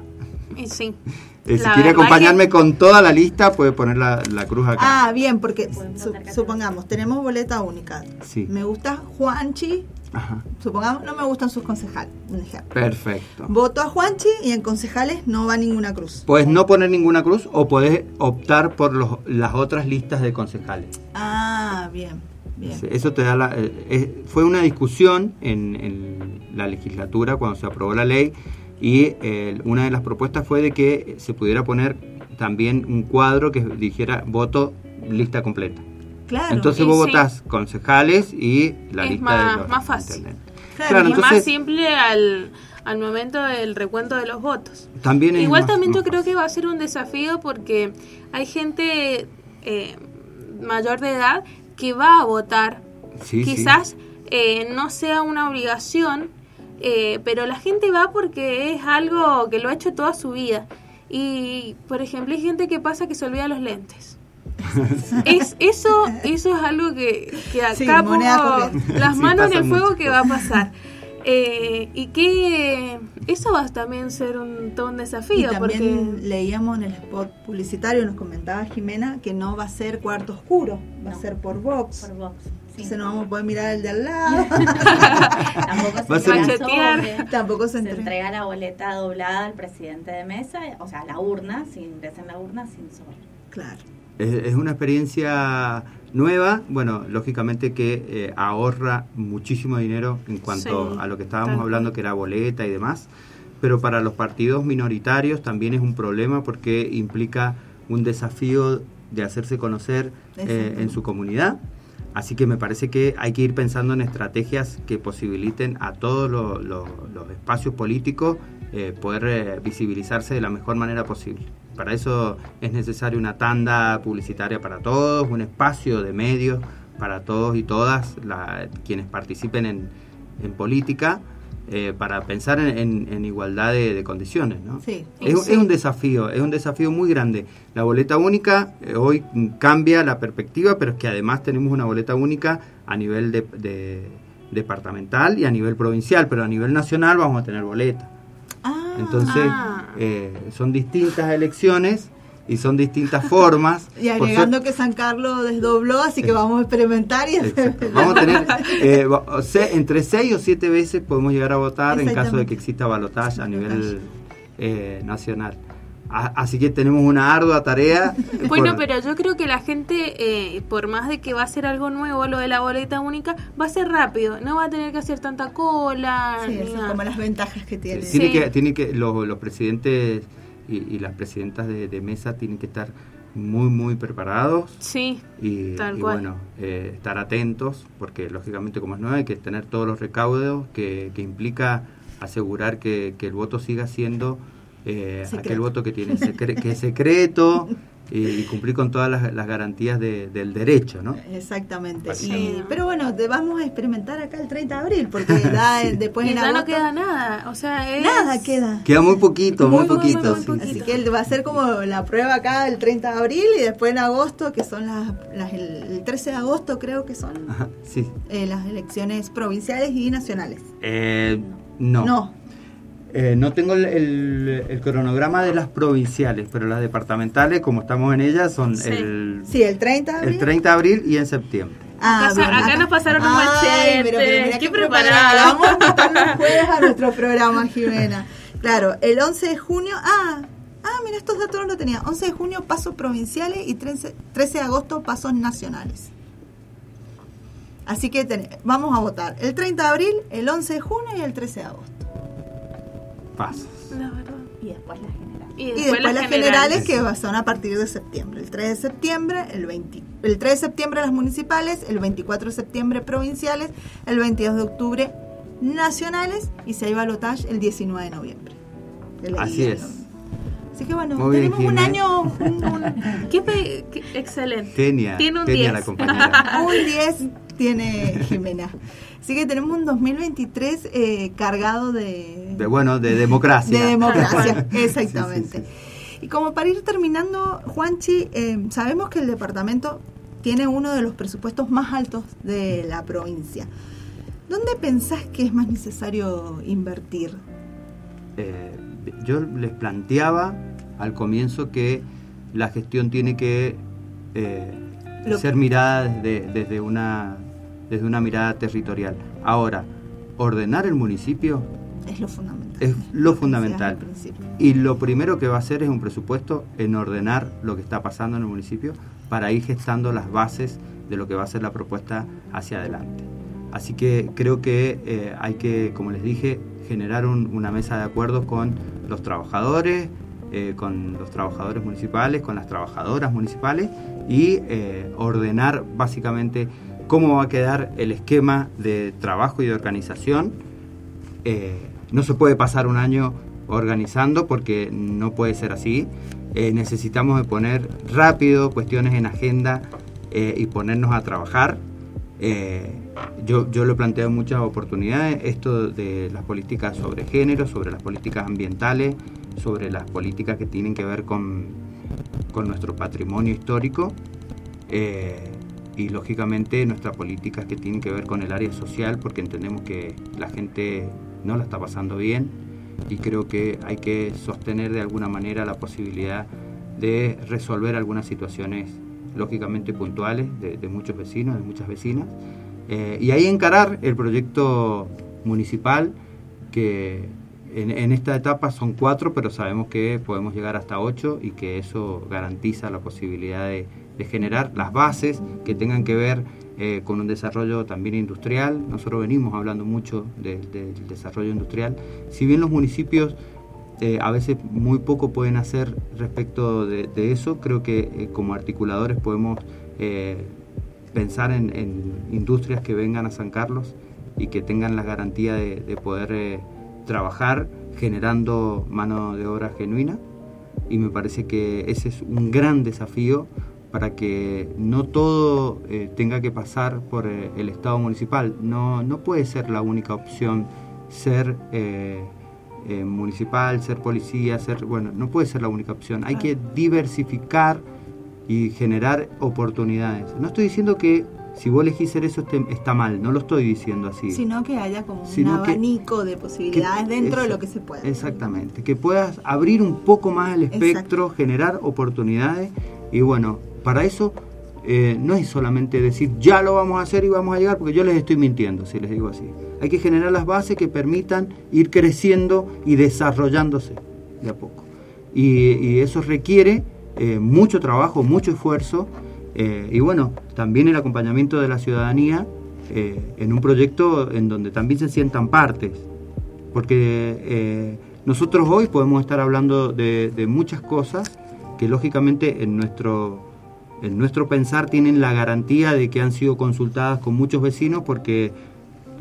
Y sí. Eh, si quiere acompañarme que- con toda la lista, puede poner la, la cruz acá. Ah, bien, porque su- supongamos, tenemos boleta única. Sí. Me gusta Juanchi, Ajá, supongamos, no me gustan sus concejales, un ejemplo. perfecto. Voto a Juanchi y en concejales no va ninguna cruz. Puedes no poner ninguna cruz o puedes optar por los- las otras listas de concejales. Ah, bien, bien. Eso te da la, eh, eh, fue una discusión en, en la legislatura cuando se aprobó la ley y eh, una de las propuestas fue de que se pudiera poner también un cuadro que dijera voto lista completa. Claro. Entonces vos sí. votás concejales y la Es lista más- de los más fácil. Claro, Claro, y entonces más simple al, al momento del recuento de los votos. también Igual más- también más yo creo que va a ser un desafío porque hay gente eh, mayor de edad que va a votar. Sí, sí. Quizás eh, no sea una obligación, eh, pero la gente va porque es algo que lo ha hecho toda su vida. Y, por ejemplo, hay gente que pasa que se olvida los lentes. es eso eso es algo que, que acá Sí, pongo las Sí, manos en el fuego que va a pasar. Eh, y que eso va a también ser un, todo un Y desafío también porque leíamos en el spot publicitario, nos comentaba Jimena, que no va a ser cuarto oscuro, va a ser por box. Por Vox. Sí. Entonces no vamos a poder mirar el de al lado. Tampoco Va a se Machetear. sobre. Tampoco se Se entrega. entrega la boleta doblada al presidente de mesa, o sea, la urna, si ingresa en la urna sin sobre. Claro. Es, es una experiencia nueva, bueno, lógicamente que eh, ahorra muchísimo dinero en cuanto Sí, a lo que estábamos hablando, que era boleta y demás, pero para los partidos minoritarios también es un problema porque implica un desafío de hacerse conocer eh, en su comunidad. Así que me parece que hay que ir pensando en estrategias que posibiliten a todos lo- lo- los espacios políticos eh, poder visibilizarse de la mejor manera posible. Para eso es necesaria una tanda publicitaria para todos, un espacio de medios para todos y todas la- quienes participen en, en política, eh, para pensar en, en- en igualdad de, de condiciones. ¿no? Sí. Es, Sí. es un desafío, es un desafío muy grande. La boleta única eh, hoy cambia la perspectiva, pero es que además tenemos una boleta única a nivel de, de- departamental y a nivel provincial, pero a nivel nacional vamos a tener boleta. Entonces Ah. eh, son distintas elecciones y son distintas formas. y agregando que San Carlos desdobló, así que vamos a experimentar y Exacto. Vamos a tener eh, entre 6 o 7 veces podemos llegar a votar en caso de que exista balotaje a nivel eh, nacional. Así que tenemos una ardua tarea. Bueno, por- pero yo creo que la gente, eh, por más de que va a ser algo nuevo, lo de la boleta única, va a ser rápido. No va a tener que hacer tanta cola. Sí, como las ventajas que tiene. Tiene Sí. que, tiene que los, los presidentes y, y las presidentas de, de mesa tienen que estar muy, muy preparados Sí, y, Tal y cual. bueno, eh, estar atentos, porque lógicamente como es nueva hay que tener todos los recaudos que, que implica asegurar que, que el voto siga siendo eh, aquel voto que tiene que es secreto y, y cumplir con todas las, las garantías de- del derecho, ¿no? Exactamente. Y- pero bueno, te vamos a experimentar acá el 30 de abril, porque ya Sí. eh, después y en ya no agosto queda nada. O sea, es... nada queda. Queda muy poquito, muy, poquito. muy sí. poquito. Así que él va a ser como la prueba acá el 30 de abril y después en agosto, que son las, las- el, el 13 de agosto creo que son Ajá, sí. eh, las elecciones provinciales y nacionales. Eh, no. No. Eh, no tengo el, el- el cronograma de las provinciales, pero las departamentales, como estamos en ellas, son Sí. el, Sí, el 30 de abril. el 30 de abril y en septiembre. Ah, Acá, acá nos pasaron un machete. pero- pero qué preparada. Vamos a invitar los jueves a nuestro programa, Jimena. Claro, el 11 de junio. Ah, ah, mira, estos datos no los tenía. 11 de junio, pasos provinciales y 13, 13 de agosto, pasos nacionales. Así que ten- vamos a votar el 30 de abril, el 11 de junio y el 13 de agosto. Pasos. La verdad. Y después la general. Y Y después, después, las las generales que son a partir de septiembre. El 3 de septiembre, el 20, el 3 de septiembre las municipales, el 24 de septiembre provinciales, el 22 de octubre nacionales y se hay balotage el 19 de noviembre. Así es. Así que bueno, Muy bien, tenemos un Jimé. año, un, un- Qué, pe- qué- excelente. Tenia, Tiene un Tenia 10. la compañera. un 10 tiene Jimena. Así que tenemos un 2023 eh, cargado de, De, bueno, de democracia. De democracia, exactamente. sí, sí. Y como para ir terminando, Juanchi, eh, sabemos que el departamento tiene uno de los presupuestos más altos de la provincia. ¿Dónde pensás que es más necesario invertir? Eh, yo les planteaba al comienzo que la gestión tiene que eh, ser mirada desde, desde, una, desde una mirada territorial. Ahora, ordenar el municipio Es lo fundamental. es lo fundamental. Y lo primero que va a hacer es un presupuesto en ordenar lo que está pasando en el municipio para ir gestando las bases de lo que va a ser la propuesta hacia adelante. Así que creo que eh, hay que, como les dije, generar un- una mesa de acuerdos con los trabajadores, eh, con los trabajadores municipales, con las trabajadoras municipales y eh, ordenar básicamente cómo va a quedar el esquema de trabajo y de organización eh, no se puede pasar un año organizando porque no puede ser así. Eh, necesitamos de poner rápido cuestiones en agenda eh, y ponernos a trabajar. Eh, yo, yo lo planteo en muchas oportunidades, esto de las políticas sobre género, sobre las políticas ambientales, sobre las políticas que tienen que ver con, con nuestro patrimonio histórico. Eh, y lógicamente nuestras políticas que tienen que ver con el área social porque entendemos que la gente no la está pasando bien y creo que hay que sostener de alguna manera la posibilidad de resolver algunas situaciones lógicamente puntuales de, de muchos vecinos, de muchas vecinas eh, y ahí encarar el proyecto municipal que en, en esta etapa son cuatro, pero sabemos que podemos llegar hasta ocho y que eso garantiza la posibilidad de, de generar las bases que tengan que ver eh, con un desarrollo también industrial. Nosotros venimos hablando mucho de- de- del desarrollo industrial. Si bien los municipios eh, a veces muy poco pueden hacer respecto de, eso, creo que eh, como articuladores podemos pensar en, en industrias que vengan a San Carlos y que tengan la garantía de, de poder trabajar generando mano de obra genuina y me parece que ese es un gran desafío para que no todo eh, tenga que pasar por eh, el Estado municipal. No, no puede ser la única opción ser eh, municipal, ser policía, ser... Bueno, no puede ser la única opción. Hay que diversificar y generar oportunidades. No estoy diciendo que si vos elegís ser eso está mal, no lo estoy diciendo así. Sino que haya como Sino un que- abanico de posibilidades dentro de lo que se puede. Exactamente, que puedas abrir un poco más el espectro, generar oportunidades y bueno, para eso eh, no es solamente decir ya lo vamos a hacer y vamos a llegar, porque yo les estoy mintiendo si les digo así. Hay que generar las bases que permitan ir creciendo y desarrollándose de a poco. Y, eso requiere eh, mucho trabajo, mucho esfuerzo eh, y bueno, también el acompañamiento de la ciudadanía en un proyecto en donde también se sientan partes porque nosotros hoy podemos estar hablando de muchas cosas que lógicamente en nuestro, en nuestro pensar tienen la garantía de que han sido consultadas con muchos vecinos porque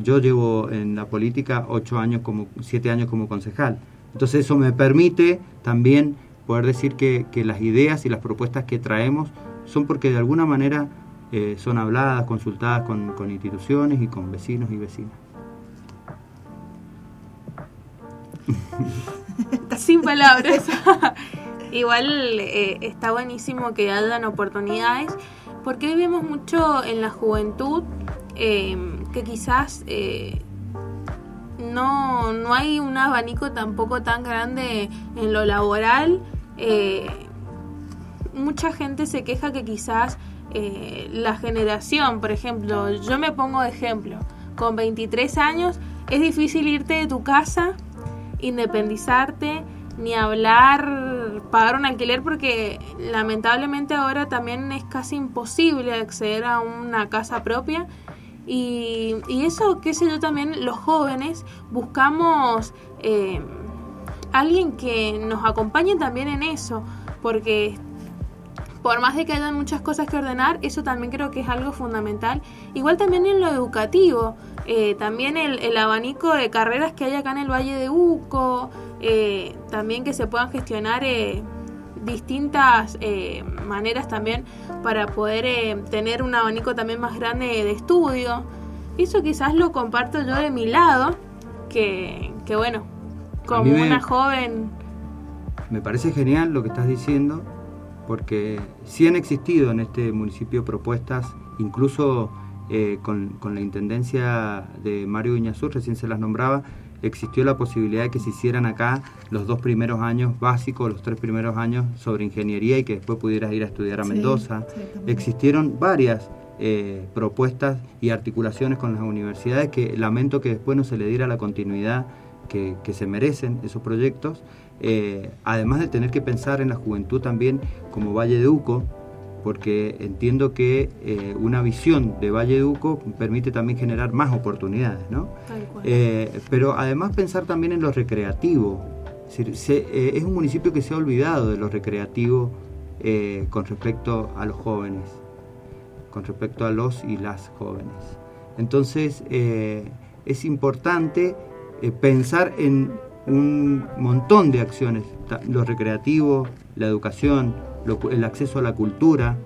yo llevo en la política ocho años como siete años como concejal entonces eso me permite también poder decir que, que las ideas y las propuestas que traemos son porque de alguna manera eh, son habladas, consultadas con, con instituciones y con vecinos y vecinas. Sin palabras. Igual eh, está buenísimo que hayan oportunidades, porque hoy vemos mucho en la juventud eh, que quizás eh, no, no hay un abanico tampoco tan grande en lo laboral. Eh, mucha gente se queja que quizás la generación, por ejemplo, yo me pongo de ejemplo, con 23 años es difícil irte de tu casa, independizarte, ni hablar, pagar un alquiler, porque lamentablemente ahora también es casi imposible acceder a una casa propia. Y, y eso, qué sé yo, también los jóvenes buscamos eh, alguien que nos acompañe también en eso, porque por más de que hayan muchas cosas que ordenar, eso también creo que es algo fundamental. Igual también en lo educativo, eh, también el, el abanico de carreras que hay acá en el Valle de Uco, eh, también que se puedan gestionar eh, distintas eh, maneras también para poder tener un abanico también más grande de estudio. Eso quizás lo comparto yo de mi lado, que, que bueno, como me- una joven... Me parece genial lo que estás diciendo, porque sí han existido en este municipio propuestas, incluso con, con la intendencia de Mario Iñazú, recién se las nombraba, existió la posibilidad de que se hicieran acá los dos primeros años básicos, los tres primeros años sobre ingeniería y que después pudieras ir a estudiar a Mendoza. sí. Existieron varias eh, propuestas y articulaciones con las universidades que lamento que después no se le diera la continuidad que, que se merecen esos proyectos, eh, además de tener que pensar en la juventud también como Valle de Uco, porque entiendo que eh, una visión de Valle de Uco permite también generar más oportunidades, ¿no? Tal cual. Eh, pero además pensar también en lo recreativo. Es, decir, se- eh, es un municipio que se ha olvidado de lo recreativo con respecto a los jóvenes, con respecto a los y las jóvenes. Entonces es importante pensar en un montón de acciones, lo recreativo, la educación, el acceso a la cultura,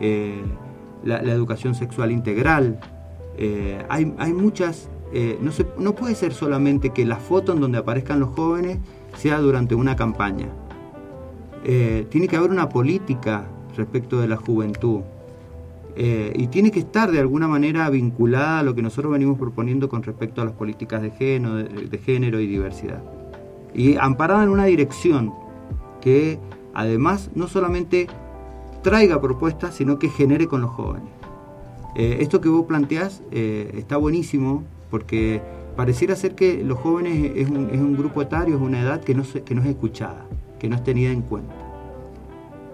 eh, la, educación sexual integral. Eh, hay, hay muchas, eh, no, se, no puede ser solamente que la foto en donde aparezcan los jóvenes sea durante una campaña. Tiene que haber una política respecto de la juventud. Y tiene que estar de alguna manera vinculada a lo que nosotros venimos proponiendo con respecto a las políticas de género, de género y diversidad. Y amparada en una dirección que además no solamente traiga propuestas, sino que genere con los jóvenes. Eh, esto que vos planteás eh, está buenísimo porque pareciera ser que los jóvenes es un, es un grupo etario, es una edad que no, se- que no es escuchada, que no es tenida en cuenta.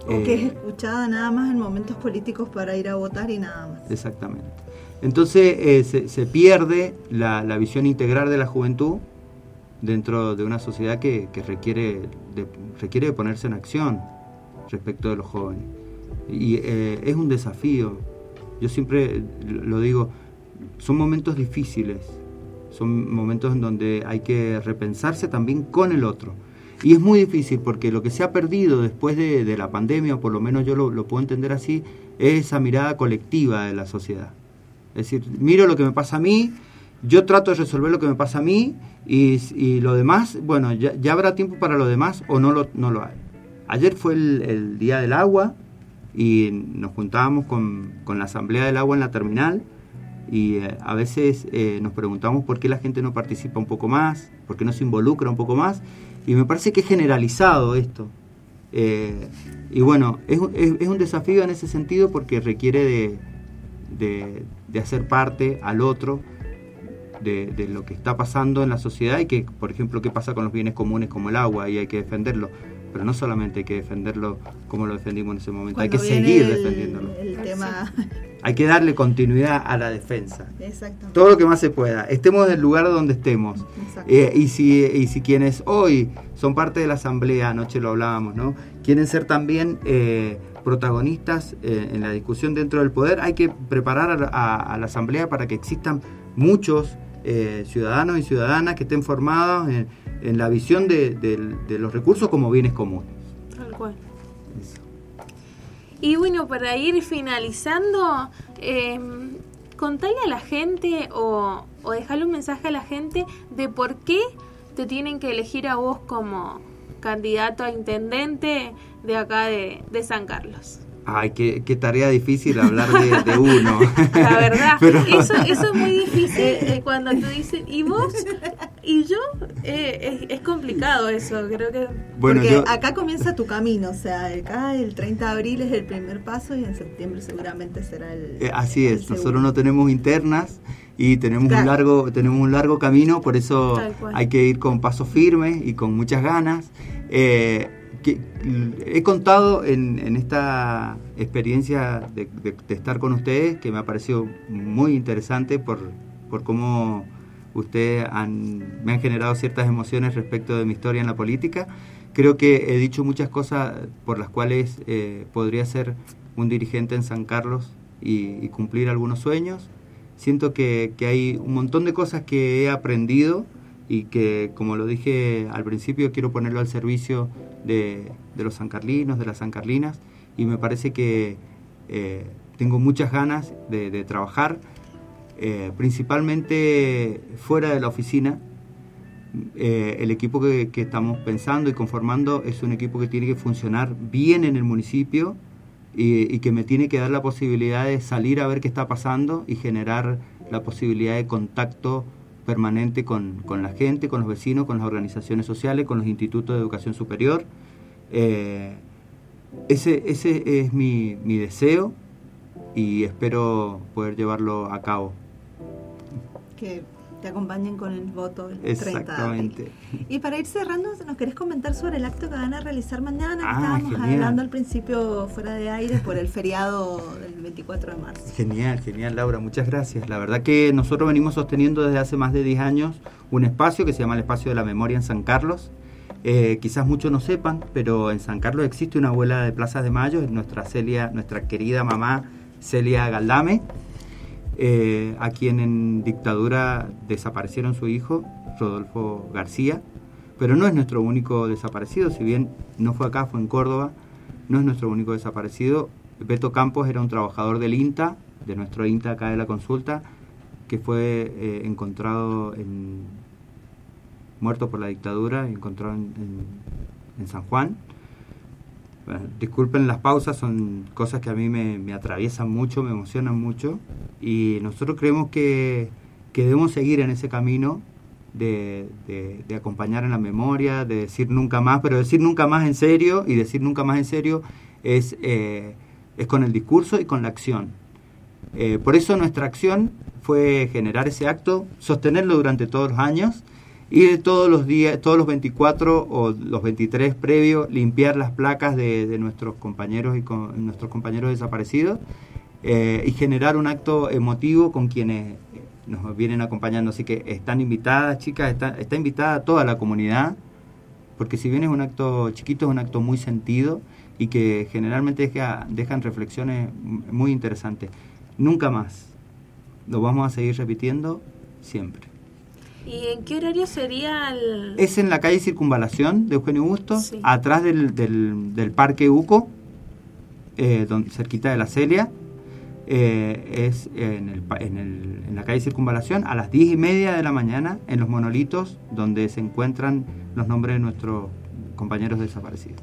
O que es Eh, escuchada nada más en momentos políticos para ir a votar y nada más. Exactamente. Entonces eh, se, se pierde la, la visión integral de la juventud dentro de una sociedad que, que requiere, de, requiere de ponerse en acción respecto de los jóvenes. Y eh, es un desafío. Yo siempre lo digo, son momentos difíciles, son momentos en donde hay que repensarse también con el otro. Y es muy difícil porque lo que se ha perdido después de, de la pandemia, o por lo menos yo lo, lo puedo entender así, es esa mirada colectiva de la sociedad. Es decir, miro lo que me pasa a mí, yo trato de resolver lo que me pasa a mí y, y lo demás, bueno, ya, habrá tiempo para lo demás o no lo, no lo hay. Ayer fue el, Día del Agua y nos juntábamos con, con la Asamblea del Agua en la terminal y eh, a veces eh, nos preguntamos por qué la gente no participa un poco más, por qué no se involucra un poco más y me parece que es generalizado esto. Eh, y bueno, es, es- es un desafío en ese sentido porque requiere de, de- de hacer parte al otro de, de lo que está pasando en la sociedad y que, por ejemplo, qué pasa con los bienes comunes como el agua y hay que defenderlo. Pero no solamente hay que defenderlo como lo defendimos en ese momento, hay que seguir el- defendiéndolo. El tema. Hay que darle continuidad a la defensa. Todo lo que más se pueda. Estemos en el lugar donde estemos. Eh, y, si, y si quienes hoy son parte de la asamblea, anoche lo hablábamos, ¿no? Quieren ser también eh, protagonistas eh, en la discusión dentro del poder, hay que preparar a, la- a- a la asamblea para que existan muchos eh, ciudadanos y ciudadanas que estén formados en, en la visión de, de los recursos como bienes comunes. Tal cual. Y bueno, para ir finalizando, eh, contale a la gente o, o dejarle un mensaje a la gente de por qué te tienen que elegir a vos como candidato a intendente de acá de, de San Carlos. Ay, qué, qué tarea difícil hablar de, de uno. La verdad, Pero- eso, eso es muy difícil eh, cuando tú dices, ¿y vos? Y yo, eh, es, es complicado eso, creo que... Bueno, Porque yo- acá comienza tu camino, o sea, acá el 30 de abril es el primer paso y en septiembre seguramente será el... Eh, así el es, nosotros no tenemos internas y tenemos un largo tenemos un largo camino, por eso hay que ir con paso firme y con muchas ganas. Eh, he contado en, esta experiencia de, estar con ustedes que me ha parecido muy interesante por, por cómo ustedes me han generado ciertas emociones respecto de mi historia en la política. Creo que he dicho muchas cosas por las cuales eh, podría ser un dirigente en San Carlos y, cumplir algunos sueños. Siento que hay un montón de cosas que he aprendido y que, como lo dije al principio, quiero ponerlo al servicio de, de los sancarlinos, de las sancarlinas, y me parece que eh, tengo muchas ganas de, trabajar, eh, principalmente fuera de la oficina. Eh, el equipo que, que estamos pensando y conformando es un equipo que tiene que funcionar bien en el municipio y, y que me tiene que dar la posibilidad de salir a ver qué está pasando y generar la posibilidad de contacto permanente con, con la gente, con los vecinos, con las organizaciones sociales, con los institutos de educación superior. Eh, ese, ese es mi, mi deseo y espero poder llevarlo a cabo. Te acompañen con el voto el 30 de abril. Exactamente. Y para ir cerrando, ¿nos querés comentar sobre el acto que van a realizar mañana? Ah, estábamos genial. hablando al principio fuera de aire por el feriado del 24 de marzo. Genial, genial Laura, muchas gracias. La verdad que nosotros venimos sosteniendo desde hace más de 10 años un espacio que se llama el Espacio de la Memoria en San Carlos. Eh, quizás muchos no sepan, pero en San Carlos existe una abuela de Plazas de Mayo, es nuestra Celia, nuestra querida mamá Celia Galdame, eh, a quien en dictadura desaparecieron su hijo, Rodolfo García, pero no es nuestro único desaparecido, si bien no fue acá, fue en Córdoba, no es nuestro único desaparecido. Beto Campos era un trabajador del INTA, de nuestro INTA acá de la consulta, que fue eh, encontrado en, muerto por la dictadura, encontrado en, San Juan. Disculpen las pausas, son cosas que a mí me, atraviesan mucho, me emocionan mucho y nosotros creemos que, que debemos seguir en ese camino de, de- de acompañar en la memoria, de decir nunca más, pero decir nunca más en serio y decir nunca más en serio es, eh, es con el discurso y con la acción. Eh, por eso nuestra acción fue generar ese acto, sostenerlo durante todos los años y todos los días, todos los 24 o los 23 previos, limpiar las placas de, de nuestros compañeros y con, nuestros compañeros desaparecidos eh, y generar un acto emotivo con quienes nos vienen acompañando. Así que están invitadas, chicas, está, está invitada toda la comunidad, porque si bien es un acto chiquito, es un acto muy sentido y que generalmente deja, dejan reflexiones muy interesantes. Nunca más. Lo vamos a seguir repitiendo siempre. ¿Y en qué horario sería el...? Es en la calle Circunvalación de Eugenio Busto, Sí. atrás del, del, del Parque Uco, eh, don- cerquita de la Celia. Eh, es en, el, pa- en, el- en la calle Circunvalación a las 10 y media de la mañana en los monolitos donde se encuentran los nombres de nuestros compañeros desaparecidos.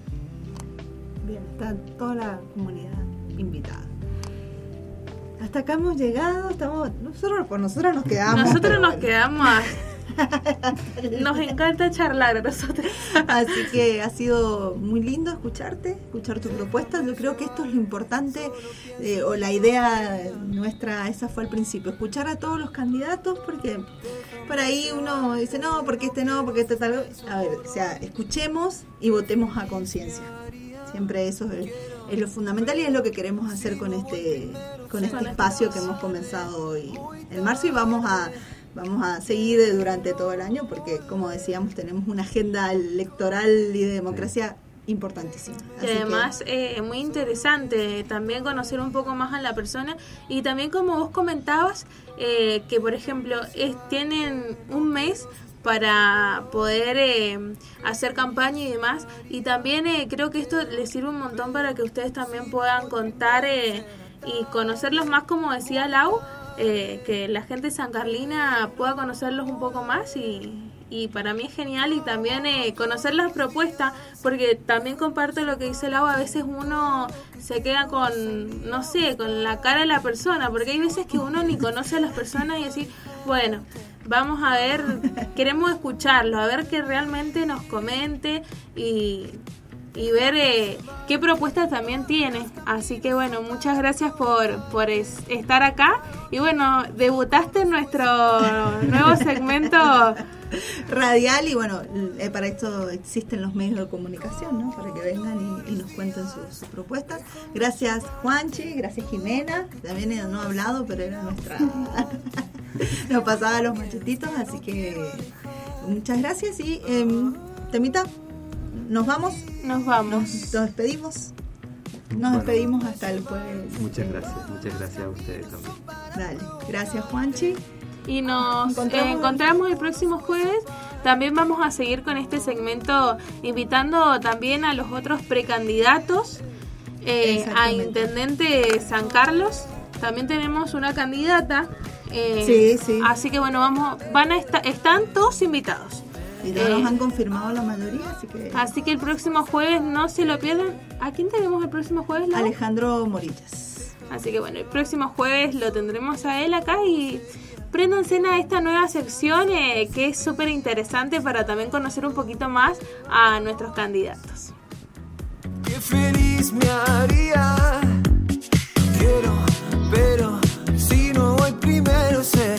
Bien, está toda la comunidad invitada. Hasta acá hemos llegado, estamos, nosotros por nosotros nos quedamos. Nosotros pero nos quedamos... Nos encanta charlar a nosotros. Así que ha sido muy lindo escucharte, escuchar tu propuesta. Yo creo que esto es lo importante, eh, o la idea nuestra, esa fue al principio, escuchar a todos los candidatos, porque por ahí uno dice, no, porque este no, porque este tal. A ver, o sea, escuchemos y votemos a conciencia. Siempre eso es, es lo fundamental y es lo que queremos hacer con este, con este espacio que hemos comenzado hoy en marzo y vamos a vamos a seguir durante todo el año porque como decíamos tenemos una agenda electoral y de democracia importantísima. Y Así que- además, eh, muy interesante también conocer un poco más a la persona y también como vos comentabas, eh, que por ejemplo es, tienen un mes para poder eh, hacer campaña y demás y también eh, creo que esto les sirve un montón para que ustedes también puedan contar eh, y conocerlos más como decía Lau eh, que la gente de San Carlina pueda conocerlos un poco más y, y para mí es genial. Y también eh, conocer las propuestas, porque también comparto lo que dice Lau, a veces uno se queda con, no sé, con la cara de la persona, porque hay veces que uno ni conoce a las personas y decir, bueno, vamos a ver, queremos escucharlo, a ver que realmente nos comente y, y ver eh, qué propuestas también tiene. Así que bueno, muchas gracias por, por es- estar acá. Y bueno, debutaste en nuestro nuevo segmento. Radial y bueno, eh, para esto existen los medios de comunicación, ¿no? Para que vengan y, y nos cuenten sus, sus propuestas. Gracias Juanchi, gracias Jimena, también no ha hablado, pero era nuestra... nos pasaba los machetitos, así que muchas gracias y em, Temita, nos vamos. Nos vamos. Nos, despedimos. Nos Bueno. despedimos hasta el jueves. Muchas gracias, muchas gracias a ustedes también. Dale, gracias Juanchi. Y nos Encontramos- eh, encontramos el próximo jueves. También vamos a seguir con este segmento invitando también a los otros precandidatos eh, a. Intendente de San Carlos. También tenemos una candidata. eh, Sí, sí. Así que bueno, vamos, van a estar, están todos invitados. Y ya Eh, nos han confirmado la mayoría, así que Así que el próximo jueves no se lo pierdan. ¿A quién tenemos el próximo jueves? Alejandro Morillas. Así que bueno, el próximo jueves lo tendremos a él acá y préndanse a esta nueva sección eh, que es súper interesante para también conocer un poquito más a nuestros candidatos. Qué feliz me haría. Quiero, pero si no voy primero será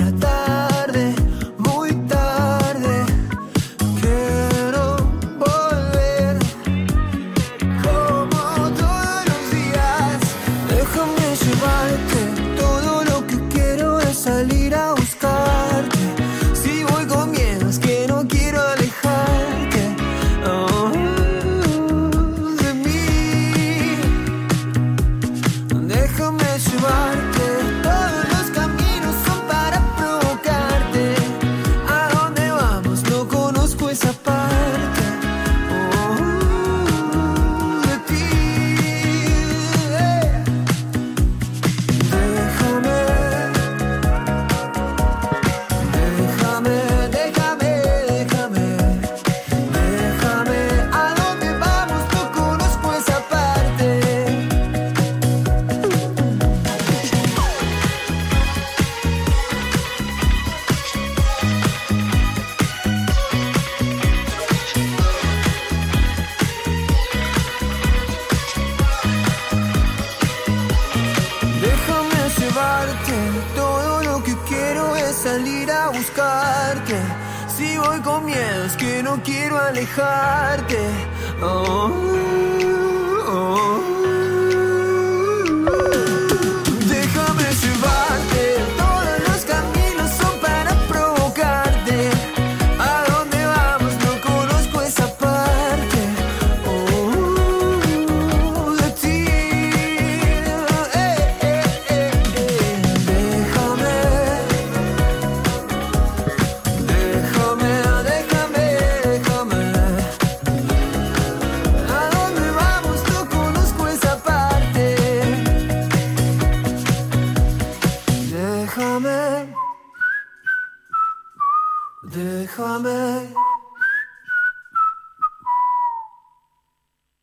alejarte. Oh.